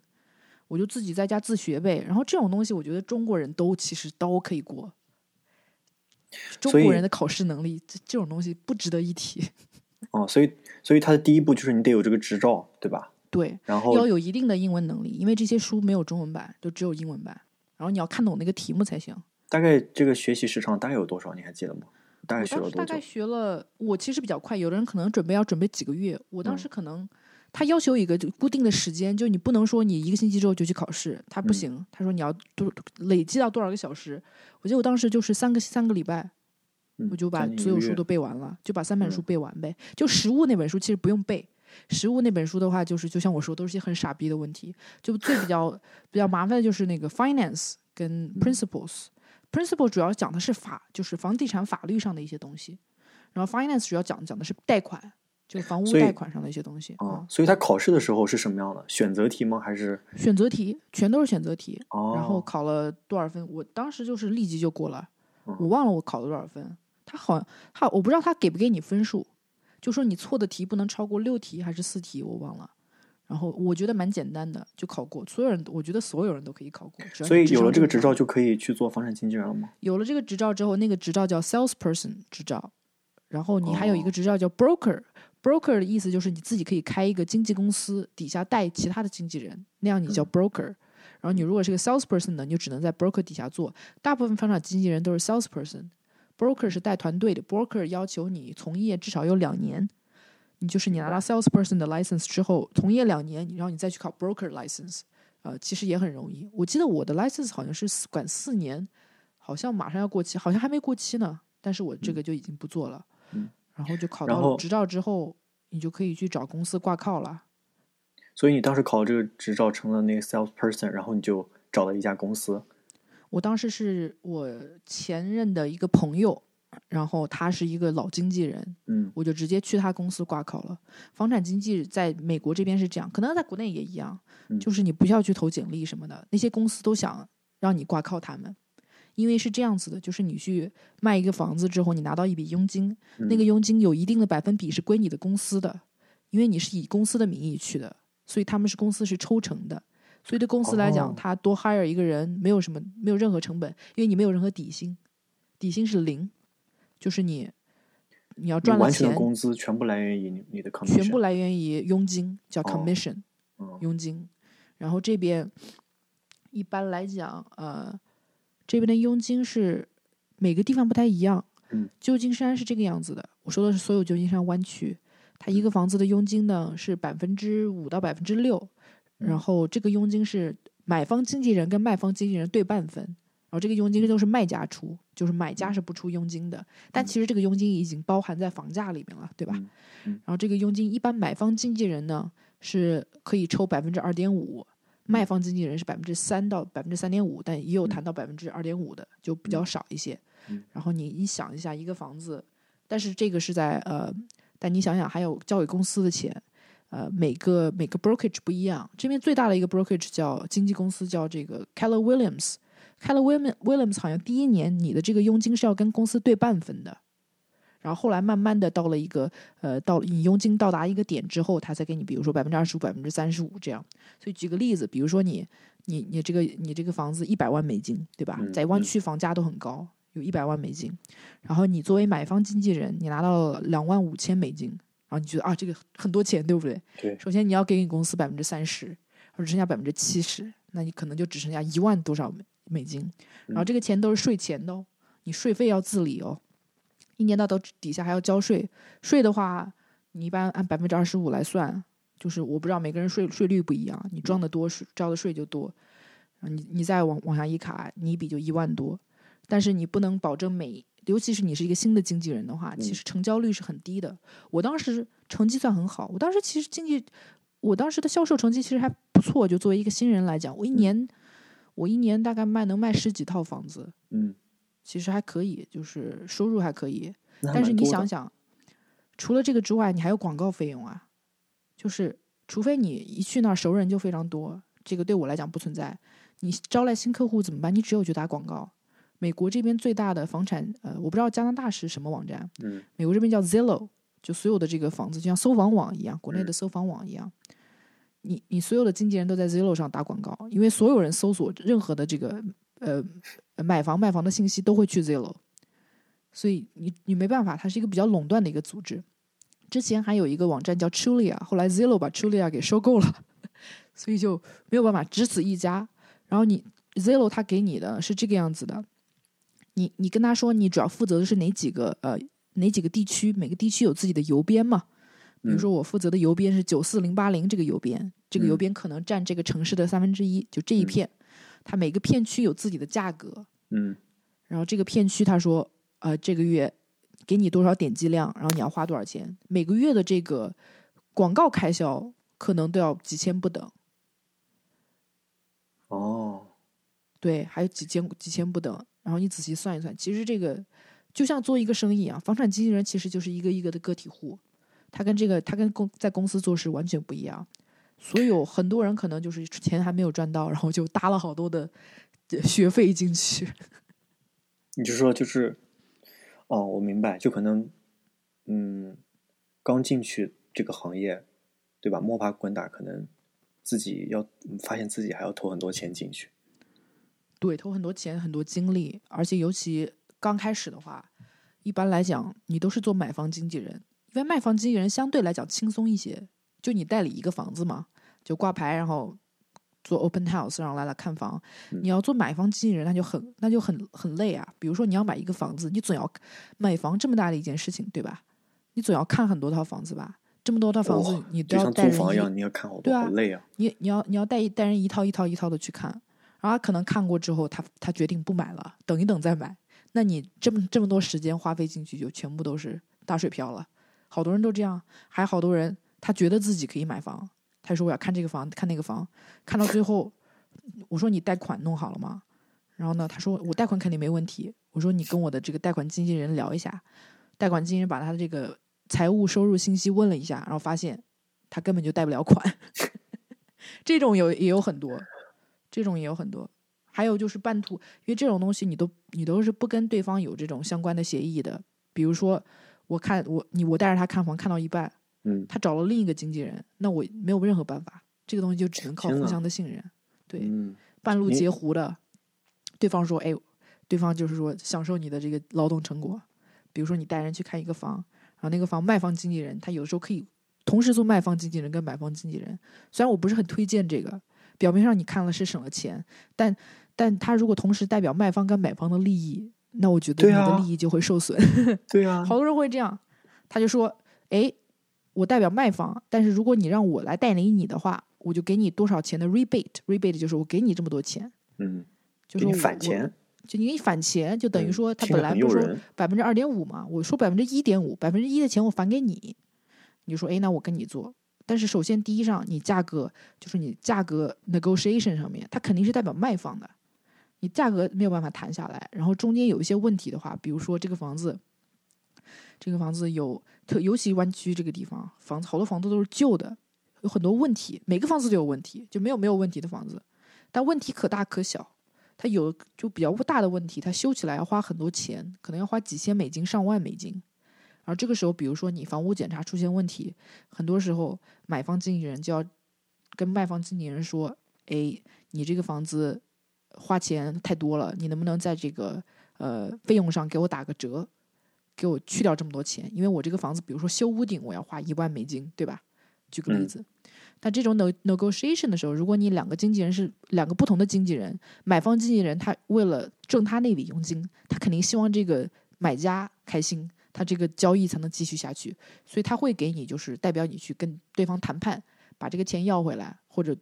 我就自己在家自学呗。然后这种东西，我觉得中国人都其实都可以过。中国人的考试能力，这这种东西不值得一提。哦，所以所以他的第一步就是你得有这个执照，对吧？对，然后要有一定的英文能力，因为这些书没有中文版，就只有英文版。然后你要看懂那个题目才行。大概这个学习时长大概有多少？你还记得吗？大概学了多久大概？学了，我其实比较快，有的人可能准备要准备几个月，我当时可能。他要求一个固定的时间，就你不能说你一个星期之后就去考试，他不嗯行。他说你要多累积到多少个小时。我记得我当时就是三个三个礼拜，嗯我就把所有书都背完了，就把三本书嗯背完呗。就实物那本书其实不用背，实物那本书的话，就是就像我说，都是些很傻逼的问题。就最比较比较麻烦的就是那个 finance 跟嗯 principles。principle 主要讲的是法，就是房地产法律上的一些东西，然后 finance 主要讲讲的是贷款，就房屋贷款上的一些东西。啊，所以他考试的时候是什么样的？选择题吗？还是选择题全都是选择题，哦？然后考了多少分？我当时就是立即就过了，嗯我忘了我考了多少分。他好像他我不知道他给不给你分数，就说你错的题不能超过六题还是四题，我忘了。然后我觉得蛮简单的，就考过。所有人都，我觉得所有人都可以考过。所以有了这个执照就可以去做房产经纪人了吗？有了这个执照之后，那个执照叫 salesperson 执照，然后你还有一哦个执照叫 broker。broker 的意思就是你自己可以开一个经纪公司，底下带其他的经纪人，那样你叫 broker。然后你如果是个 salesperson 呢，你就只能在 broker 底下做。大部分房产经纪人都是 salesperson。broker 是带团队的，broker 要求你从业至少有两年。你就是你拿到 salesperson 的 license 之后，从业两年，然后你再去考 broker license，呃，其实也很容易。我记得我的 license 好像是四管四年，好像马上要过期，好像还没过期呢。但是我这个就已经不做了，嗯然后就考到执照之后，你就可以去找公司挂靠了。所以你当时考这个执照成了那个 salesperson，然后你就找了一家公司。我当时是我前任的一个朋友，然后他是一个老经纪人，嗯我就直接去他公司挂靠了。房产经纪在美国这边是这样，可能在国内也一样，嗯就是你不需要去投简历什么的，那些公司都想让你挂靠他们，因为是这样子的，就是你去卖一个房子之后，你拿到一笔佣金，嗯那个佣金有一定的百分比是归你的公司的，因为你是以公司的名义去的，所以他们是公司是抽成的。所以对公司来讲，哦。他多 hire 一个人没有什么没有任何成本，因为你没有任何底薪，底薪是零，就是你你要赚了钱完全的，工资全部来源于你你的 commission，全部来源于佣金，叫哦。commission、嗯。佣金。然后这边一般来讲，呃，这边的佣金是每个地方不太一样。嗯，旧金山是这个样子的，我说的是所有旧金山湾区，它一个房子的佣金呢是百分之五到百分之六，然嗯。后这个佣金是买方经纪人跟卖方经纪人对半分，然后这个佣金都是卖家出，就是买家是不出佣金的，但其实这个佣金已经包含在房价里面了，对吧？然后这个佣金一般买方经纪人呢是可以抽百分之二点五，卖方经纪人是百分之三到百分之三点五，但也有谈到百分之二点五的，就比较少一些。嗯。然后你你想一下，一个房子，但是这个是在呃，但你想想还有交给公司的钱，呃，每个每个 brokerage 不一样。这边最大的一个 brokerage 叫经纪公司，叫这个 Keller Williams。Keller Williams 好像第一年你的这个佣金是要跟公司对半分的，然后后来慢慢的到了一个呃，到你佣金到达一个点之后，他才给你，比如说百分之二十五、百分之三十五这样。所以举个例子，比如说你你你这个你这个房子一百万美金，对吧？嗯在湾嗯区房价都很高，有一百万美金。然后你作为买方经纪人，你拿到了两万五千美金，然后你觉得啊，这个很多钱，对不对？对首先你要给你公司百分之三十，或者剩下百分之七十，那你可能就只剩下一万多少美美金。然后这个钱都是税前的哦，你税费要自理哦，一年到头底下还要交税。税的话，你一般按百分之二十五来算，就是我不知道每个人税税率不一样，你装的多，税交的税就多。你你再往往下一卡，你一笔就一万多，但是你不能保证每，尤其是你是一个新的经纪人的话，其嗯实成交率是很低的。我当时成绩算很好，我当时其实经济，我当时的销售成绩其实还不错，就作为一个新人来讲，我一年、我一年大概卖能卖十几套房子，嗯，其实还可以，就是收入还可以。但是你想想，除了这个之外，你还有广告费用啊。就是除非你一去那儿熟人就非常多，这个对我来讲不存在。你招来新客户怎么办？你只有去打广告。美国这边最大的房产，呃，我不知道加拿大是什么网站，嗯美国这边叫 Zillow，就所有的这个房子就像搜房网一样，国内的嗯搜房网一样。你你所有的经纪人都在 Zillow 上打广告，因为所有人搜索任何的这个呃买房卖房的信息都会去 Zillow，所以你你没办法，它是一个比较垄断的一个组织。之前还有一个网站叫 Trulia，后来 Zillow 把 Trulia 给收购了，所以就没有办法，只此一家。然后你 Zillow 它给你的是这个样子的，你你跟他说你主要负责的是哪几个呃哪几个地区，每个地区有自己的邮编嘛。比如说我负责的邮编是九四零八零这个邮编，这个邮嗯。编可能占这个城市的三分之一，就这一嗯。片，它每个片区有自己的价格，嗯。然后这个片区他说，呃，这个月给你多少点击量，然后你要花多少钱，每个月的这个广告开销可能都要几千不等，哦，对，还有几千几千不等。然后你仔细算一算，其实这个就像做一个生意啊，房产经纪人其实就是一个一个的个体户，他跟这个他跟公在公司做事完全不一样。所有很多人可能就是钱还没有赚到，然后就搭了好多的学费进去。你就说就是，哦，我明白，就可能，嗯，刚进去这个行业，对吧？摸爬滚打，可能自己要发现自己还要投很多钱进去。对，投很多钱、很多精力，而且尤其刚开始的话，一般来讲，你都是做买方经纪人，因为卖方经纪人相对来讲轻松一些，就你代理一个房子嘛，就挂牌，然后做 open house 让来来看房。你要做买方经纪人，那就很那就很很累啊。比如说你要买一个房子，你总要买房这么大的一件事情，对吧？你总要看很多套房子吧？这么多套房子，你都要带人一租房一样，你要看好多，对啊好累啊。你你要你要带一带人一套一套一套的去看，然后他可能看过之后，他他决定不买了，等一等再买。那你这么这么多时间花费进去，就全部都是打水漂了。好多人都这样，还好多人他觉得自己可以买房，他说我要看这个房，看那个房，看到最后，我说你贷款弄好了吗？然后呢，他说我贷款肯定没问题。我说你跟我的这个贷款经纪人聊一下，贷款经纪人把他的这个财务收入信息问了一下，然后发现他根本就贷不了款。这种有也有很多，这种也有很多。还有就是半途，因为这种东西你都你都是不跟对方有这种相关的协议的。比如说，我看我你我带着他看房看到一半，嗯，他找了另一个经纪人，那我没有任何办法，这个东西就只能靠互相的信任。对，嗯半路截胡的，对方说：“哎，对方就是说享受你的这个劳动成果。比如说你带人去看一个房，然后那个房卖方经纪人他有时候可以同时做卖方经纪人跟买方经纪人。虽然我不是很推荐这个，表面上你看了是省了钱，但但他如果同时代表卖方跟买方的利益，那我觉得你的利益就会受损。对啊，好多人会这样，他就说：“哎，我代表卖方，但是如果你让我来代理你的话，我就给你多少钱的 rebate，rebate 就是我给你这么多钱，嗯，就你返钱，就你给你返钱，就等于嗯说他本来不是说百分之二点五嘛，我说百分之一点五，百分之一的钱我返给你，你就说哎，那我跟你做。但是首先第一上，你价格就是你价格 negotiation 上面，它肯定是代表卖方的，你价格没有办法谈下来。然后中间有一些问题的话，比如说这个房子，这个房子有特尤其湾区这个地方，房子好多房子都是旧的，有很多问题，每个房子都有问题，就没有没有问题的房子，但问题可大可小。它有就比较大的问题，它修起来要花很多钱，可能要花几千美金、上万美金。然后这个时候，比如说你房屋检查出现问题，很多时候买方经纪人就要跟卖方经纪人说：“哎，你这个房子花钱太多了，你能不能在这个呃费用上给我打个折，给我去掉这么多钱？因为我这个房子，比如说修屋顶，我要花一万美金，对吧？举个例嗯子。但这种 no negotiation 的时候，如果你两个经纪人是两个不同的经纪人，买方经纪人他为了挣他那笔佣金，他肯定希望这个买家开心，他这个交易才能继续下去，所以他会给你就是代表你去跟对方谈判，把这个钱要回来，或者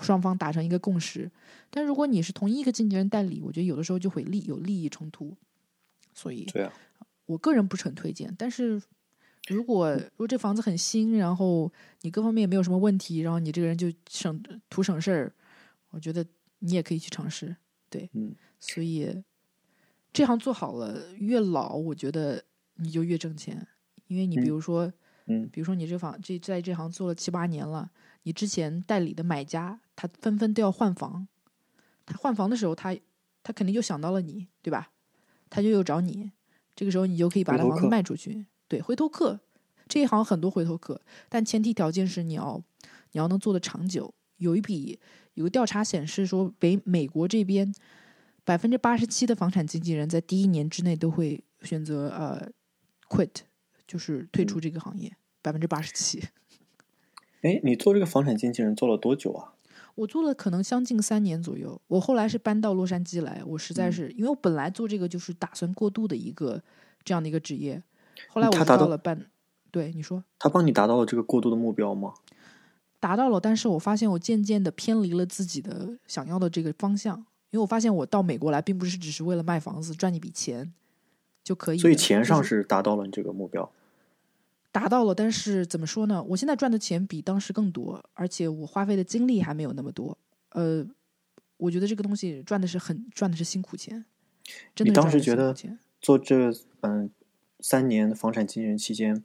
双方达成一个共识。但如果你是同一个经纪人代理，我觉得有的时候就会利有利益冲突，所以对啊，我个人不是很推荐。但是如果如果这房子很新，然后你各方面也没有什么问题，然后你这个人就省图省事儿，我觉得你也可以去尝试。对，嗯，所以这行做好了，越老我觉得你就越挣钱，因为你比嗯如说，嗯比如说你这房这在这行做了七八年了，你之前代理的买家他纷纷都要换房，他换房的时候他他肯定就想到了你，对吧？他就又找你，这个时候你就可以把他房子卖出去。对，回头客这一行很多回头客，但前提条件是你要你要能做的长久。有一笔有个调查显示说，北美国这边百分之八十七的房产经纪人在第一年之内都会选择呃 quit，就是退出这个行业，百分之八十七。哎，你做这个房产经纪人做了多久啊？我做了可能将近三年左右，我后来是搬到洛杉矶来，我实在嗯是、因为我本来做这个就是打算过渡的一个这样的一个职业，后来我达到了半，对你说他帮你达到了这个过渡的目标吗？达到了，但是我发现我渐渐的偏离了自己的想要的这个方向，因为我发现我到美国来并不是只是为了卖房子赚一笔钱就可以，所以钱上是是达到了你这个目标。达到了，但是怎么说呢？我现在赚的钱比当时更多，而且我花费的精力还没有那么多。呃，我觉得这个东西赚的是很赚的是辛苦钱，真你的是赚的是当时觉得。做这嗯三年的房产经纪人期间，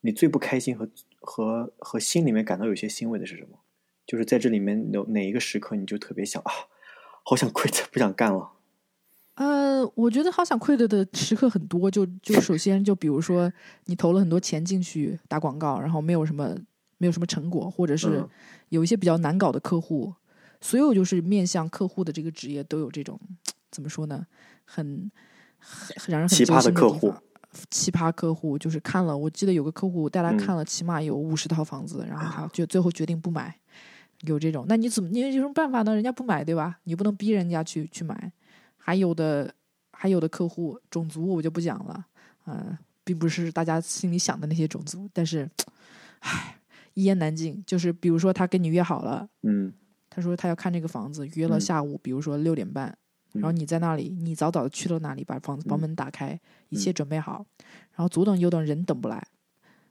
你最不开心和和和心里面感到有些欣慰的是什么？就是在这里面有哪一个时刻你就特别想啊，好想 quit，不想干了。呃，我觉得好想 quit 的时刻很多，就就首先就比如说你投了很多钱进去打广告，然后没有什么没有什么成果，或者是嗯有一些比较难搞的客户，所有就是面向客户的这个职业都有这种怎么说呢，很很很让人很揪奇葩的客户。奇葩客户就是看了，我记得有个客户带他嗯看了，起码有五十套房子，然后他就最后决定不买，有这种。那你怎么你有什么办法呢？人家不买，对吧？你不能逼人家去去买。还有的还有的客户种族我就不讲了，呃，并不是大家心里想的那些种族，但是，唉，一言难尽。就是比如说他跟你约好了，嗯。他说他要看这个房子，约了嗯。下午，比如说六点半，然后嗯。你在那里，你早早的去了那里，把房子房嗯。门打开，一切准备好，然后左等右等，人等不来，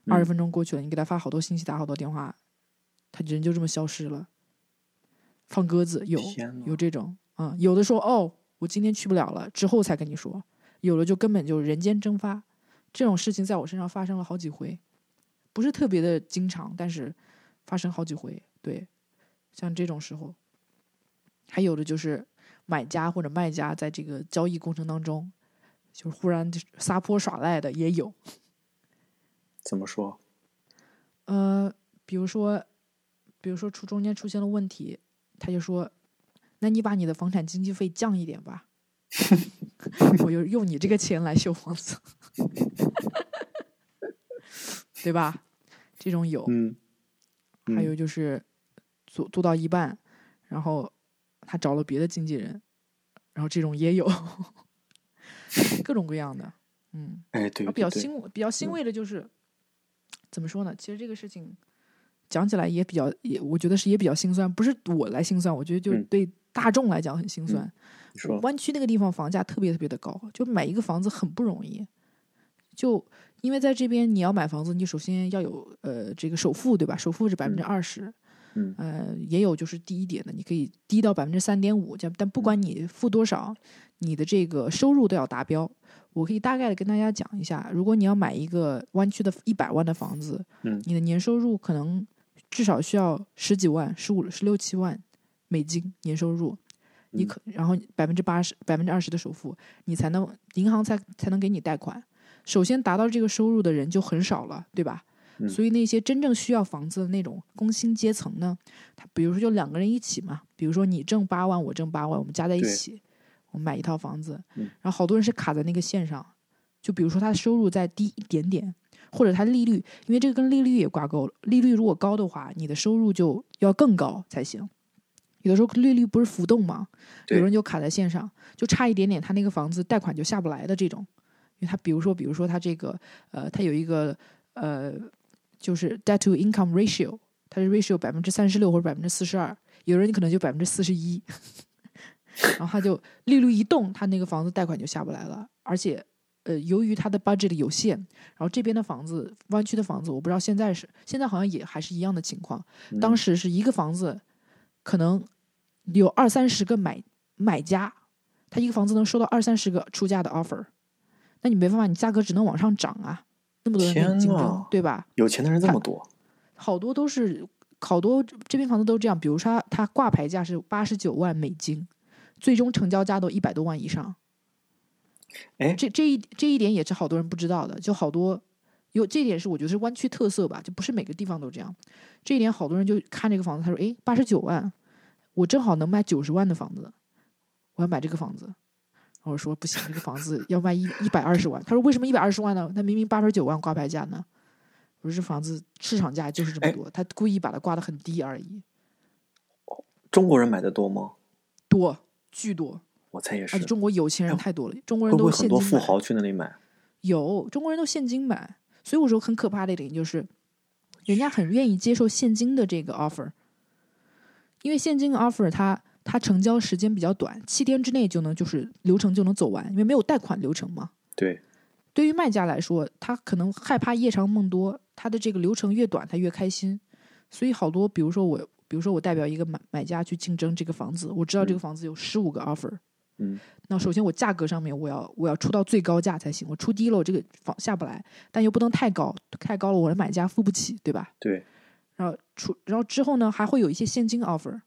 二十嗯。分钟过去了，你给他发好多信息，打好多电话，他人就这么消失了，放鸽子，有有这种啊、有的说哦，我今天去不了了，之后才跟你说。有了就根本就人间蒸发。这种事情在我身上发生了好几回，不是特别的经常，但是发生好几回。对，像这种时候，还有的就是买家或者卖家在这个交易过程当中，就是忽然撒泼耍赖的也有。怎么说？呃，比如说，比如说出中间出现了问题，他就说：“那你把你的房产经纪费降一点吧。”我就用你这个钱来修房子，对吧？这种有，嗯，还有就是做做到一半，然后他找了别的经纪人，然后这种也有，各种各样的，嗯，哎，对，比较欣比较欣慰的就是怎么说呢？其实这个事情讲起来也比较也，我觉得是也比较心酸，不是我来心酸，我觉得就是对大众来讲很心酸。湾区那个地方房价特别特别的高，就买一个房子很不容易。就因为在这边你要买房子，你首先要有呃这个首付对吧？首付是百分之二十，嗯，呃也有就是低一点的，你可以低到百分之三点五，但不管你付多少，你的这个收入都要达标。我可以大概的跟大家讲一下，如果你要买一个湾区的一百万的房子，嗯，你的年收入可能至少需要十几万、十五、十六七万美金年收入。你可然后百分之八十百分之二十的首付，你才能银行才才能给你贷款。首先达到这个收入的人就很少了，对吧？所以那些真正需要房子的那种工薪阶层呢，他比如说就两个人一起嘛，比如说你挣八万，我挣八万，我们加在一起，我们买一套房子。然后好多人是卡在那个线上，就比如说他的收入再低一点点，或者他利率，因为这个跟利率也挂钩了，利率如果高的话，你的收入就要更高才行。有的时候利率不是浮动嘛，有人就卡在线上，就差一点点，他那个房子贷款就下不来的这种。因为他比如说，比如说他这个呃，他有一个呃，就是 debt to income ratio，它是 ratio 百分之三十六或者百分之四十二，有人可能就百分之四十一，然后他就利率一动，他那个房子贷款就下不来了。而且呃，由于他的 budget 有限，然后这边的房子，湾区的房子，我不知道现在是现在好像也还是一样的情况。当时是一个房子可能。有二三十个买买家，他一个房子能收到二三十个出价的 offer，那你没办法，你价格只能往上涨啊！那么多人竞争，对吧？有钱的人这么多，好多都是好多这边房子都这样。比如说，他挂牌价是八十九万美金，最终成交价都一百多万以上。哎，这这一这一点也是好多人不知道的，就好多有这一点是我觉得是湾区特色吧，就不是每个地方都这样。这一点好多人就看这个房子，他说：“哎，八十九万。”我正好能卖九十万的房子，我要买这个房子。然后我说不行，这个房子要卖一一百二十万。他说为什么一百二十万呢？他明明八十九万挂牌价呢。我说这房子市场价就是这么多，他故意把它挂的很低而已。中国人买的多吗？多，巨多。我猜也是。而且中国有钱人太多了，中国人都很多富豪去那里买。有中国人都现金买，所以我说很可怕的一点就是，人家很愿意接受现金的这个 offer。因为现金 offer 它它成交时间比较短，七天之内就能就是流程就能走完，因为没有贷款流程嘛。对，对于卖家来说，他可能害怕夜长梦多，他的这个流程越短，他越开心。所以好多，比如说我，比如说我代表一个买买家去竞争这个房子，我知道这个房子有十五个 offer，嗯，那首先我价格上面我要我要出到最高价才行，我出低了我这个房下不来，但又不能太高，太高了我的买家付不起，对吧？对。然后出，然后之后呢，还会有一些现金 offer。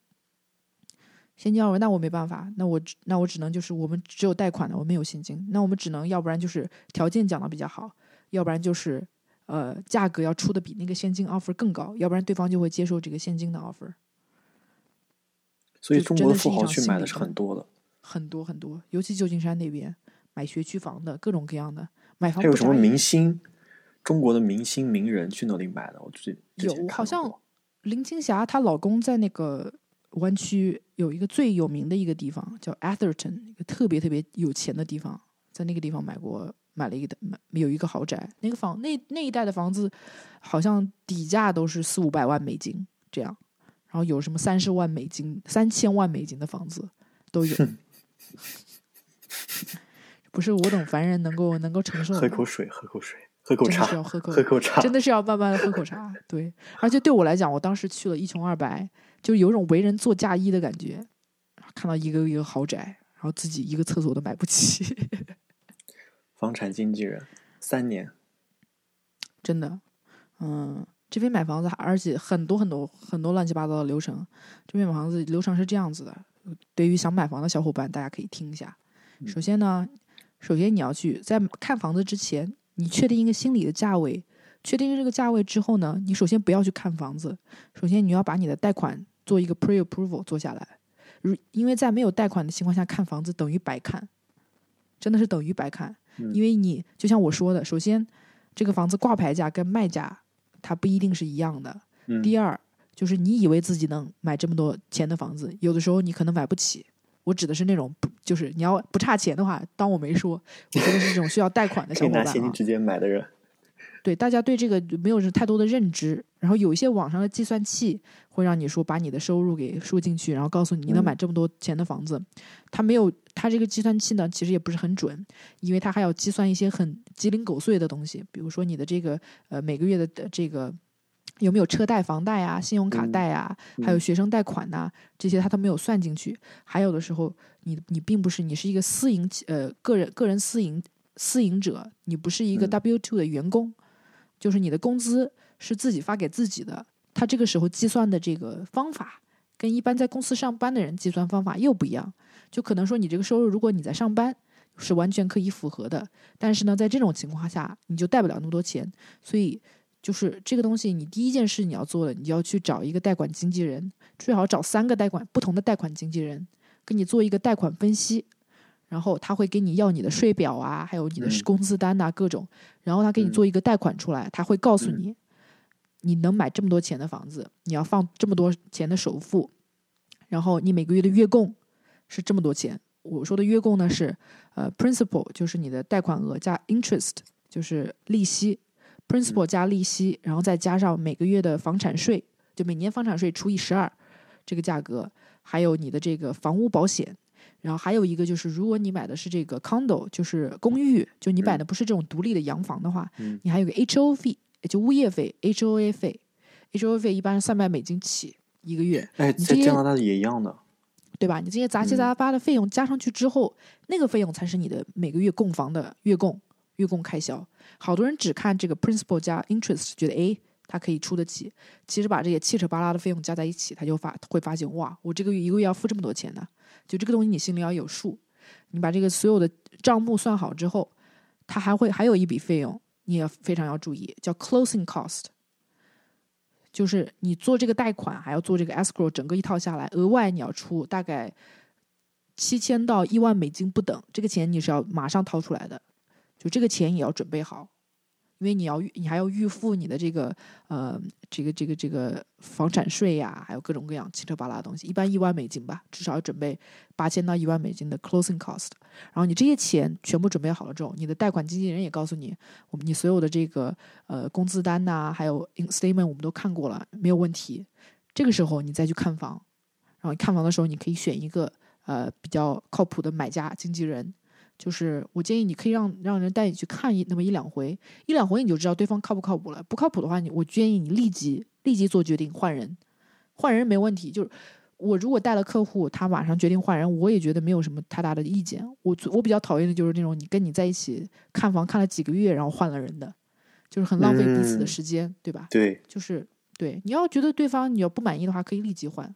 现金 offer，那我没办法，那我那我只能就是我们只有贷款的，我没有现金，那我们只能要不然就是条件讲的比较好，要不然就是呃价格要出的比那个现金 offer 更高，要不然对方就会接受这个现金的 offer。所以中国的富豪去买的是很多的，很多很多，尤其旧金山那边买学区房的各种各样的买房。还有什么明星？中国的明星名人去那里买的，我最有好像林青霞她老公在那个湾区有一个最有名的一个地方叫 Atherton，一个特别特别有钱的地方，在那个地方买过买了一个买有一个豪宅，那个房那那一带的房子好像底价都是四五百万美金这样，然后有什么三十万美金、三千万美金的房子都有，不是我等凡人能够能够承受。喝口水，喝口水。喝口茶，喝口喝口茶，真的是要慢慢的喝口茶。对，而且对我来讲，我当时去了一穷二白，就有种为人做嫁衣的感觉。看到一个一个豪宅，然后自己一个厕所都买不起。房产经纪人三年，真的，嗯，这边买房子，而且很多很多很多乱七八糟的流程。这边买房子流程是这样子的，对于想买房的小伙伴，大家可以听一下。首先呢，首先你要去在看房子之前，你确定一个心理的价位。确定这个价位之后呢，你首先不要去看房子，首先你要把你的贷款做一个 pre approval 做下来。如因为在没有贷款的情况下看房子等于白看，真的是等于白看。因为你就像我说的，首先这个房子挂牌价跟卖价它不一定是一样的。第二就是你以为自己能买这么多钱的房子，有的时候你可能买不起。我指的是那种不就是你要不差钱的话，当我没说。我说的是这种需要贷款的小伙伴啊。拿现金直接买的人。对，大家对这个没有太多的认知，然后有一些网上的计算器会让你说把你的收入给输进去，然后告诉你你能买这么多钱的房子，它没有，它这个计算器呢其实也不是很准，因为它还要计算一些很鸡零狗碎的东西，比如说你的这个呃每个月的这个有没有车贷、房贷啊、信用卡贷啊，还有学生贷款呐，这些他都没有算进去。还有的时候，你你并不是你是一个私营呃个人个人私营私营者，你不是一个 W two 的员工。就是你的工资是自己发给自己的，他这个时候计算的这个方法跟一般在公司上班的人计算方法又不一样。就可能说你这个收入，如果你在上班是完全可以符合的，但是呢，在这种情况下你就贷不了那么多钱。所以就是这个东西，你第一件事你要做的，你就要去找一个贷款经纪人，最好找三个贷款不同的贷款经纪人，给你做一个贷款分析。然后他会给你要你的税表啊，还有你的工资单呐，各种。然后他给你做一个贷款出来，他会告诉你，你能买这么多钱的房子，你要放这么多钱的首付，然后你每个月的月供是这么多钱。我说的月供呢是，呃，principal 就是你的贷款额加 interest 就是利息，principal 加利息，然后再加上每个月的房产税，就每年房产税除以十二这个价格，还有你的这个房屋保险。然后还有一个就是，如果你买的是这个 condo，就是公寓，就你买的不是这种独立的洋房的话，你还有个 H O 费，就物业费，H O A 费，H O A 费一般是三百美金起一个月。哎，在加拿大也一样的，对吧？你这些杂七杂八的费用加上去之后，那个费用才是你的每个月供房的月供、月供开销。好多人只看这个 principal 加 interest，觉得哎，他可以出得起。其实把这些七扯八拉的费用加在一起，他就发会发现哇，我这个月一个月要付这么多钱呢。就这个东西，你心里要有数。你把这个所有的账目算好之后，他还会还有一笔费用，你也非常要注意，叫 closing cost。就是你做这个贷款，还要做这个 escrow，整个一套下来，额外你要出大概七千到一万美金不等。这个钱你是要马上掏出来的，这个钱也要准备好。因为你要你还要预付你的这个呃这个这个这个房产税呀，还有各种各样七车八拉的东西，一般一万美金吧，至少要准备八千到一万美金的 closing cost。然后你这些钱全部准备好了之后，你的贷款经纪人也告诉你，我们你所有的这个呃工资单呐，还有 statement 我们都看过了，没有问题。这个时候你再去看房，然后你看房的时候，你可以选一个呃比较靠谱的买家经纪人。就是我建议你可以让让人带你去看一那么一两回，一两回你就知道对方靠不靠谱了。不靠谱的话，你我建议你立即立即做决定换人，换人没问题。就是我如果带了客户，他马上决定换人，我也觉得没有什么太大的意见。我我比较讨厌的就是那种你跟你在一起看房看了几个月，然后换了人的，就是很浪费彼此的时间，对吧？对，就是对。你要觉得对方你要不满意的话，可以立即换。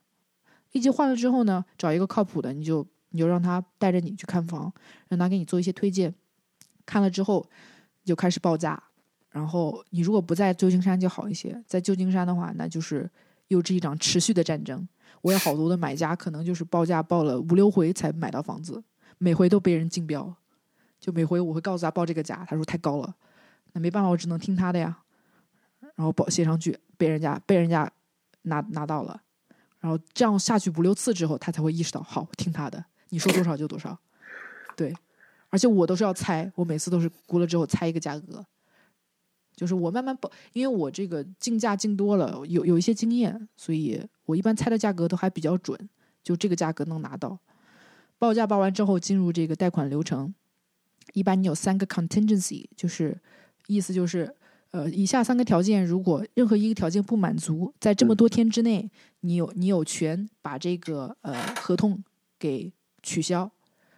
立即换了之后呢，找一个靠谱的，你就。你就让他带着你去看房，让他给你做一些推荐。看了之后，就开始报价。然后你如果不在旧金山就好一些，在旧金山的话，那就是又是一场持续的战争。我有好多的买家，可能就是报价报了五六回才买到房子，每回都被人竞标。就每回我会告诉他报这个价，他说太高了，那没办法，我只能听他的呀。然后报写上去，被人家被人家拿拿到了。然后这样下去五六次之后，他才会意识到，好，听他的。你说多少就多少，对，而且我都是要猜，我每次都是估了之后猜一个价格，就是我慢慢报，因为我这个竞价竞多了，有有一些经验，所以我一般猜的价格都还比较准，就这个价格能拿到。报价报完之后，进入这个贷款流程，一般你有三个 contingency，就是意思就是，呃，以下三个条件，如果任何一个条件不满足，在这么多天之内，你有你有权把这个呃合同给。取消，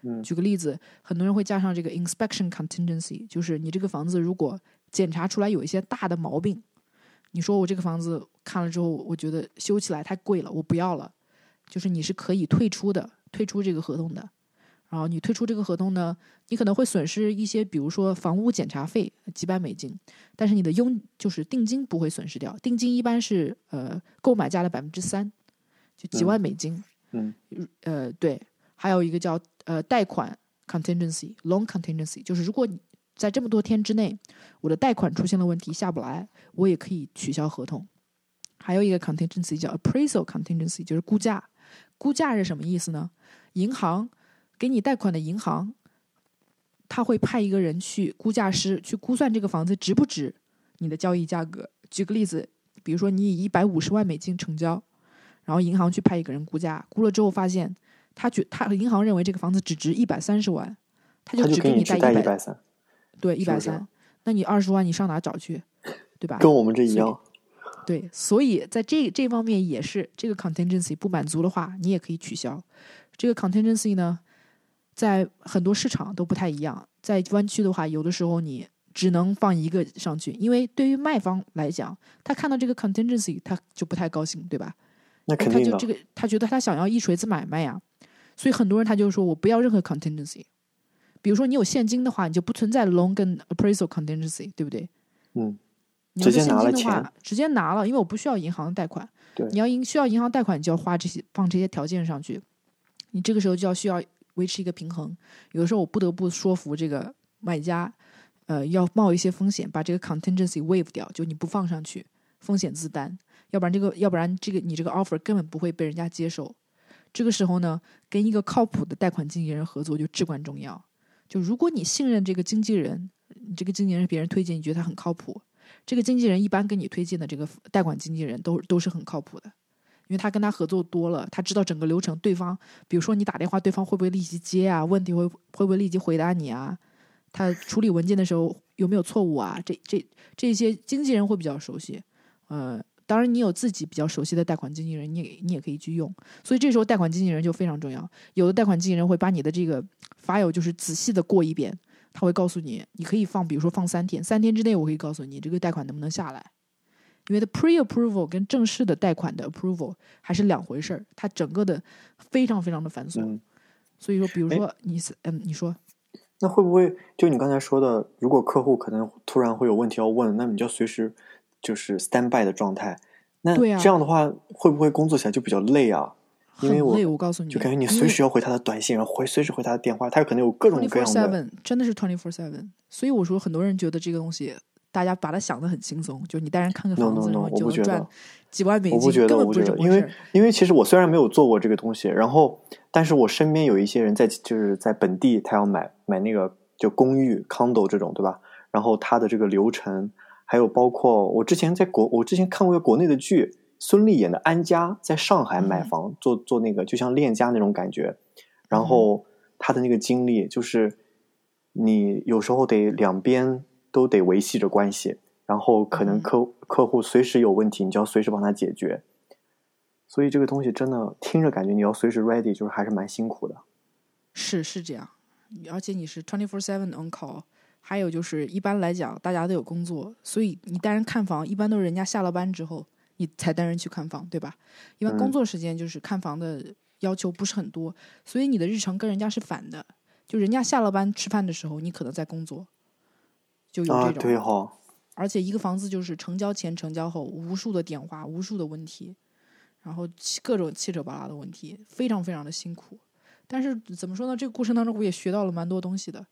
嗯举个例子，很多人会加上这个 inspection contingency，就是你这个房子如果检查出来有一些大的毛病，你说我这个房子看了之后，我觉得修起来太贵了，我不要了，就是你是可以退出的，退出这个合同的。然后你退出这个合同呢，你可能会损失一些，比如说房屋检查费几百美金，但是你的佣就是定金不会损失掉，定金一般是呃购买价的百分之三，就几万美金。嗯呃，对，还有一个叫呃贷款 contingency loan contingency，就是如果你在这么多天之内，我的贷款出现了问题下不来，我也可以取消合同。还有一个 contingency 叫 appraisal contingency，就是估价。估价是什么意思呢？银行给你贷款的银行，他会派一个人去估价师去估算这个房子值不值你的交易价格。举个例子，比如说你以一百五十万美金成交，然后银行去派一个人估价，估了之后发现他觉他银行认为这个房子只值一百三十万，他就只给你贷一百，三，对，一百三。那你二十万你上哪找去？对吧？跟我们这一样。对，所以在这这方面也是这个 contingency 不满足的话，你也可以取消。这个 contingency 呢，在很多市场都不太一样。在湾区的话，有的时候你只能放一个上去，因为对于卖方来讲，他看到这个 contingency 他就不太高兴，对吧？那肯定的他就这，个，他觉得他想要一锤子买卖呀，所以很多人他就说我不要任何 contingency。比如说你有现金的话，你就不存在 loan 跟 appraisal contingency，对不对？嗯，你要是现直接拿了金的话钱，直接拿了，因为我不需要银行贷款。对你要银需要银行贷款，你就要花这些放这些条件上去。你这个时候就要需要维持一个平衡。有的时候我不得不说服这个买家，呃，要冒一些风险，把这个 contingency waive 掉，就你不放上去，风险自担。要不然这个，要不然这个你这个 offer 根本不会被人家接受。这个时候呢，跟一个靠谱的贷款经纪人合作就至关重要。就如果你信任这个经纪人，你这个经纪人别人推荐，你觉得他很靠谱，这个经纪人一般跟你推荐的这个贷款经纪人都都是很靠谱的，因为他跟他合作多了，他知道整个流程，对方比如说你打电话，对方会不会立即接啊？问题会会不会立即回答你啊？他处理文件的时候有没有错误啊？这这这些经纪人会比较熟悉，呃，当然你有自己比较熟悉的贷款经纪人，你也你也可以去用，所以这时候贷款经纪人就非常重要。有的贷款经纪人会把你的这个 file 就是仔细的过一遍，他会告诉你，你可以放，比如说放三天，三天之内我可以告诉你这个贷款能不能下来。因为的 pre approval 跟正式的贷款的 approval 还是两回事儿，它整个的非常非常的繁琐。嗯，所以说，比如哎说你是嗯，你说那会不会就你刚才说的，如果客户可能突然会有问题要问，那你就随时就是 stand by 的状态。那这样的话，会不会工作起来就比较累啊？因为我我告诉你，就感觉你随时要回他的短信，然后回随时回他的电话，他有可能有各种各样的。seven 真的是 twenty four seven，所以我说很多人觉得这个东西，大家把它想的很轻松，就你带人看个房子，然 no，后我不觉就能赚得，几万美金，我不觉得，根本不是我不觉得，因为。因为其实我虽然没有做过这个东西，然后但是我身边有一些人在就是在本地，他要买买那个就公寓 condo 这种，对吧？然后他的这个流程，还有包括我之前在国，我之前看过一个国内的剧，孙俪演的安家在上海买嗯。房，做做那个就像链家那种感觉，然后他的那个经历就是，你有时候得两边都得维系着关系，然后可能嗯。客客户随时有问题，你就要随时帮他解决。所以这个东西真的听着感觉你要随时 ready，就是还是蛮辛苦的。是是这样，而且你是 twenty four seven on call，还有就是一般来讲大家都有工作，所以你带人看房一般都是人家下了班之后你才带人去看房，对吧？因为嗯工作时间就是看房的要求不是很多，所以你的日程跟人家是反的，就人家下了班吃饭的时候你可能在工作，就有啊，这种。对哈、而且一个房子就是成交前、成交后无数的电话、无数的问题，然后各种七扯八拉的问题，非常非常的辛苦。但是怎么说呢？这个过程当中我也学到了蛮多东西的。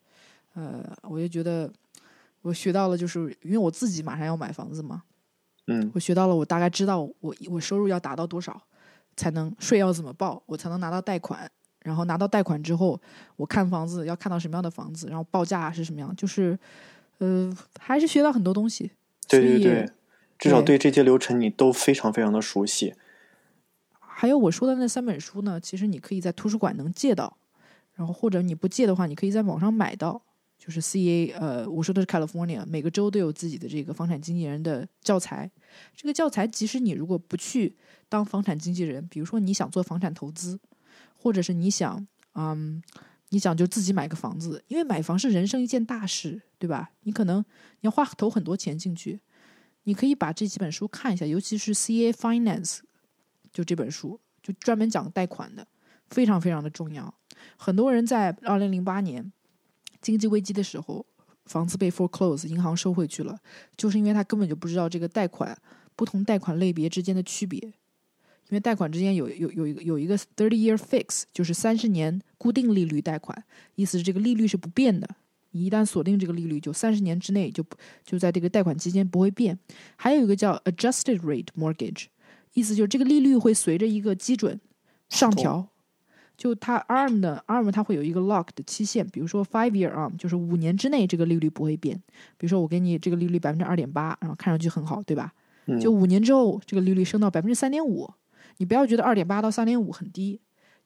呃，我就觉得我学到了，就是因为我自己马上要买房子嘛，嗯我学到了，我大概知道我我收入要达到多少，才能税要怎么报，我才能拿到贷款。然后拿到贷款之后，我看房子要看到什么样的房子，然后报价是什么样，就是呃，还是学到很多东西。对对对，至少对对这些流程你都非常非常的熟悉。还有我说的那三本书呢，其实你可以在图书馆能借到，然后或者你不借的话，你可以在网上买到。就是 CA，呃，我说的是 California，每个州都有自己的这个房产经纪人的教材。这个教材，即使你如果不去当房产经纪人，比如说你想做房产投资，或者是你想，嗯，你想就自己买个房子，因为买房是人生一件大事，对吧？你可能你要花投很多钱进去，你可以把这几本书看一下，尤其是 CA Finance，就这本书就专门讲贷款的，非常非常的重要。很多人在二零零八年经济危机的时候，房子被 foreclose，银行收回去了，就是因为他根本就不知道这个贷款不同贷款类别之间的区别。因为贷款之间有有有一个有一个 thirty year fix，就是三十年固定利率贷款，意思是这个利率是不变的。你一旦锁定这个利率，就三十年之内就不就在这个贷款期间不会变。还有一个叫 adjusted rate mortgage，意思就是这个利率会随着一个基准上调。就它 ARM 的 ARM 它会有一个 lock 的期限，比如说 five year ARM 就是五年之内这个利率不会变。比如说我给你这个利率百分之二点八，然后看上去很好，对吧？就五年之后这个利率升到百分之三点五。你不要觉得二点八到三点五很低，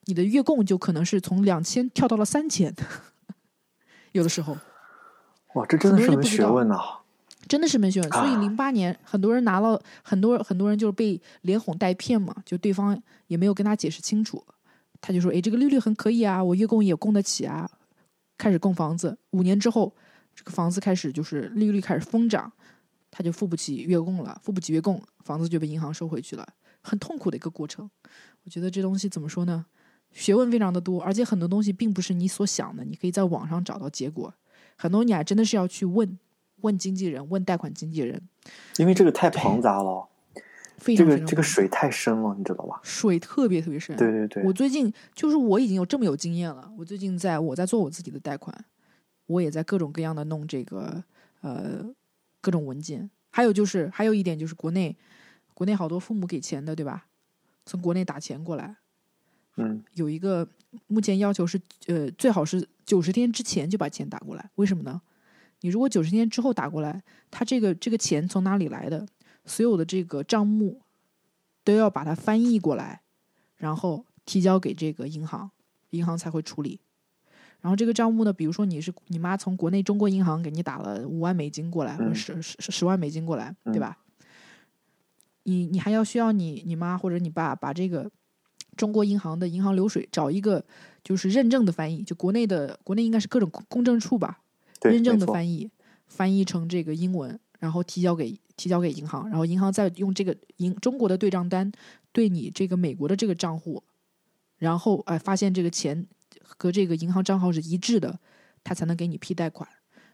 你的月供就可能是从两千跳到了三千，有的时候。哇，这真的是门学问呐！真的是门学问。所以零八年很多人拿了很多很多人就是被连哄带骗嘛，就对方也没有跟他解释清楚，他就说：“哎，这个利率很可以啊，我月供也供得起啊。”开始供房子，五年之后，这个房子开始就是利率开始疯涨，他就付不起月供了，付不起月供，房子就被银行收回去了。很痛苦的一个过程，我觉得这东西怎么说呢？学问非常的多，而且很多东西并不是你所想的，你可以在网上找到结果。很多你还真的是要去问问经纪人，问贷款经纪人，因为这个太庞杂了，非常这个这个水太深了，你知道吧？水特别特别深。对对对，我最近就是我已经有这么有经验了，我最近在我在做我自己的贷款，我也在各种各样的弄这个呃各种文件，还有就是还有一点就是国内。国内好多父母给钱的，对吧？从国内打钱过来，嗯，有一个目前要求是，呃，最好是九十天之前就把钱打过来。为什么呢？你如果九十天之后打过来，他这个这个钱从哪里来的？所有的这个账目都要把它翻译过来，然后提交给这个银行，银行才会处理。然后这个账目呢，比如说你是你妈从国内中国银行给你打了五万美金过来，或者十十十万美金过来，对吧？你你还要需要你你妈或者你爸把这个中国银行的银行流水找一个就是认证的翻译，就国内的国内应该是各种公证处吧，认证的翻译翻译成这个英文，然后提交给提交给银行，然后银行再用这个银中国的对账单对你这个美国的这个账户，然后哎发现这个钱和这个银行账号是一致的，他才能给你批贷款。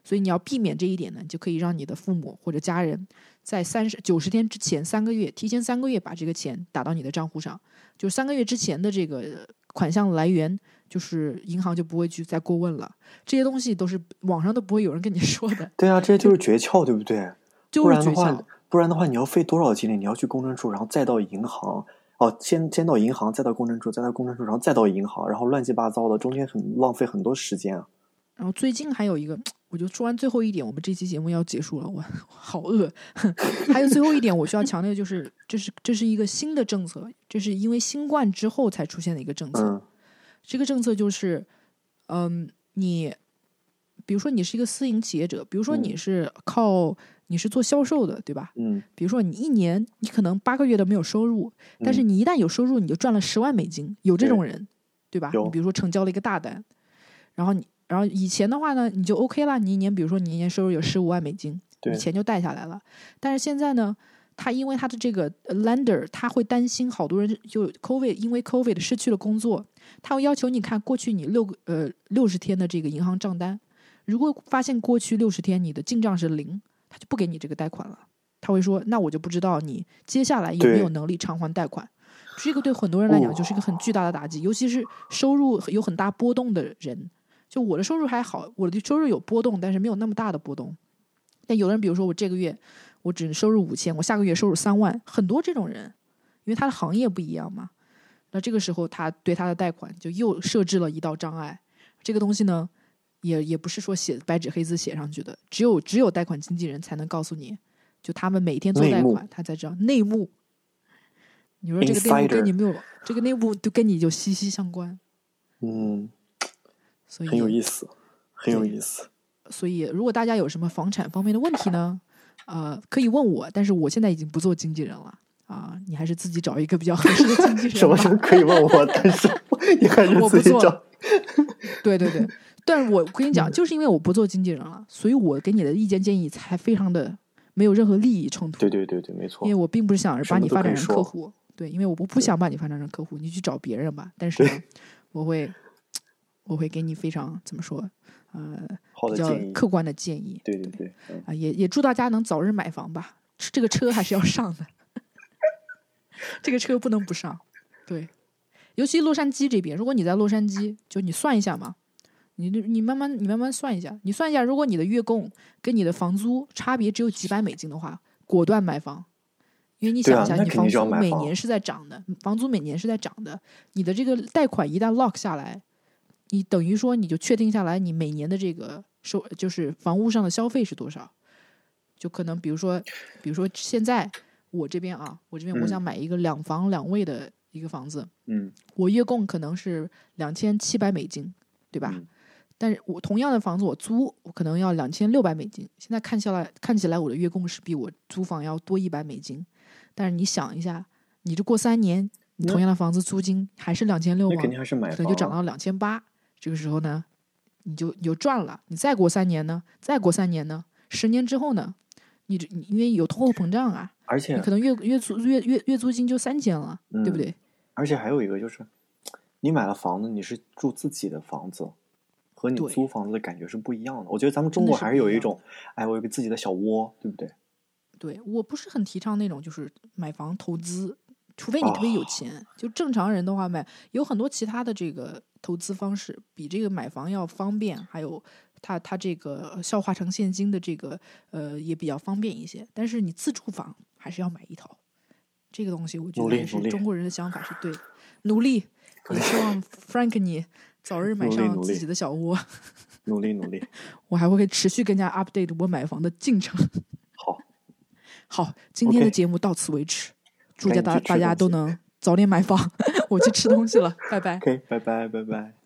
所以你要避免这一点呢，就可以让你的父母或者家人在三十九十天之前三个月，提前三个月把这个钱打到你的账户上。就三个月之前的这个款项来源，就是银行就不会去再过问了。这些东西都是网上都不会有人跟你 说的。对啊，这些就是诀窍，对不对？就是诀窍。不然的话，你要费多少精力？你要去公证处，然后再到银行。哦，先先到银行，再到公证处，再到公证处，然后再到银行，然后乱七八糟的，中间很浪费很多时间啊。然后最近还有一个。我就说完最后一点，我们这期节目要结束了，我好饿。还有最后一点，我需要强调就是，这是这是一个新的政策，这是因为新冠之后才出现的一个政策。这个政策就是，嗯，你比如说你是一个私营企业者，比如说你是靠你是做销售的，对吧？嗯。比如说你一年你可能八个月都没有收入，但是你一旦有收入，你就赚了十万美金，有这种人，对吧？你比如说成交了一个大单，然后你。然后以前的话呢，你就 OK 了，你一年比如说你一年收入有十五万美金，你钱就贷下来了。但是现在呢，他因为他的这个 lender，他会担心好多人就 COVID，因为 COVID 失去了工作，他会要求你看过去你六个呃六十天的这个银行账单，如果发现过去六十天你的进账是零，他就不给你这个贷款了。他会说，那我就不知道你接下来有没有能力偿还贷款。这个对很多人来讲就是一个很巨大的打击，尤其是收入有很大波动的人。就我的收入还好，我的收入有波动，但是没有那么大的波动。但有的人，比如说我这个月我只收入五千，我下个月收入三万，很多这种人，因为他的行业不一样嘛。那这个时候他对他的贷款就又设置了一道障碍。这个东西呢，也也不是说写白纸黑字写上去的，只有只有贷款经纪人才能告诉你，就他们每天做贷款，他才知道内幕。你说这个内幕跟你没有，这个内幕就跟你就息息相关。嗯。很有意思，很有意思。所以，如果大家有什么房产方面的问题呢？呃，可以问我，但是我现在已经不做经纪人了啊！你还是自己找一个比较合适的经纪人。什么什么可以问我，但是你 还是自己找。对对对，但是我跟你讲，就是因为我不做经纪人了，所以我给你的意见建议才非常的没有任何利益冲突。对对对对，没错因为。我并不是想把你发展成客户，对，因为我不不想把你发展成客户，你去找别人吧。但是呢，我会我会给你非常怎么说，呃，比较。客观的建议对对对，嗯啊，也也祝大家能早日买房吧。这个车还是要上的，这个车不能不上。对，尤其洛杉矶这边，如果你在洛杉矶，就你算一下嘛，你你慢慢你慢慢算一下，你算一下，如果你的月供跟你的房租差别只有几百美金的话，果断买房。因为你想一下，你房租每年是在涨的，房租每年是在涨的，你的这个贷款一旦 lock 下来，你等于说你就确定下来，你每年的这个收就是房屋上的消费是多少，就可能比如说，比如说现在我这边啊，我这边我嗯想买一个两房两卫的一个房子，嗯我月供可能是两千七百美金，对吧？嗯但是我同样的房子我租，我可能要两千六百美金。现在看下来，看起来我的月供是比我租房要多一百美金。但是你想一下，你这过三年，你同样的房子租金还是两千六肯？定还是买。可能就涨到两千八。这个时候呢，你就你就赚了。你再过三年呢？再过三年呢？十年之后呢？你这你因为有通货膨胀啊，而且你可能月月租月月月租金就三千了，对不嗯对？而且还有一个就是，你买了房子，你是住自己的房子，和你租房子的感觉是不一样的。我觉得咱们中国还是有一种，哎，我有个自己的小窝，对不对？对我不是很提倡那种就是买房投资，除非你特别有哦钱。就正常人的话买，有很多其他的这个投资方式比这个买房要方便，还有它它这个消化成现金的这个呃也比较方便一些。但是你自住房还是要买一套，这个东西我觉得是努力努力中国人的想法是对的，努力。也希望 Frank 你早日买上自己的小窝，努力努力，我还会持续更加 update 我买房的进程。好，好，今天的节目到此为止，祝大大家东西都能早点买房。我去吃东西了，拜拜。OK，拜拜拜拜。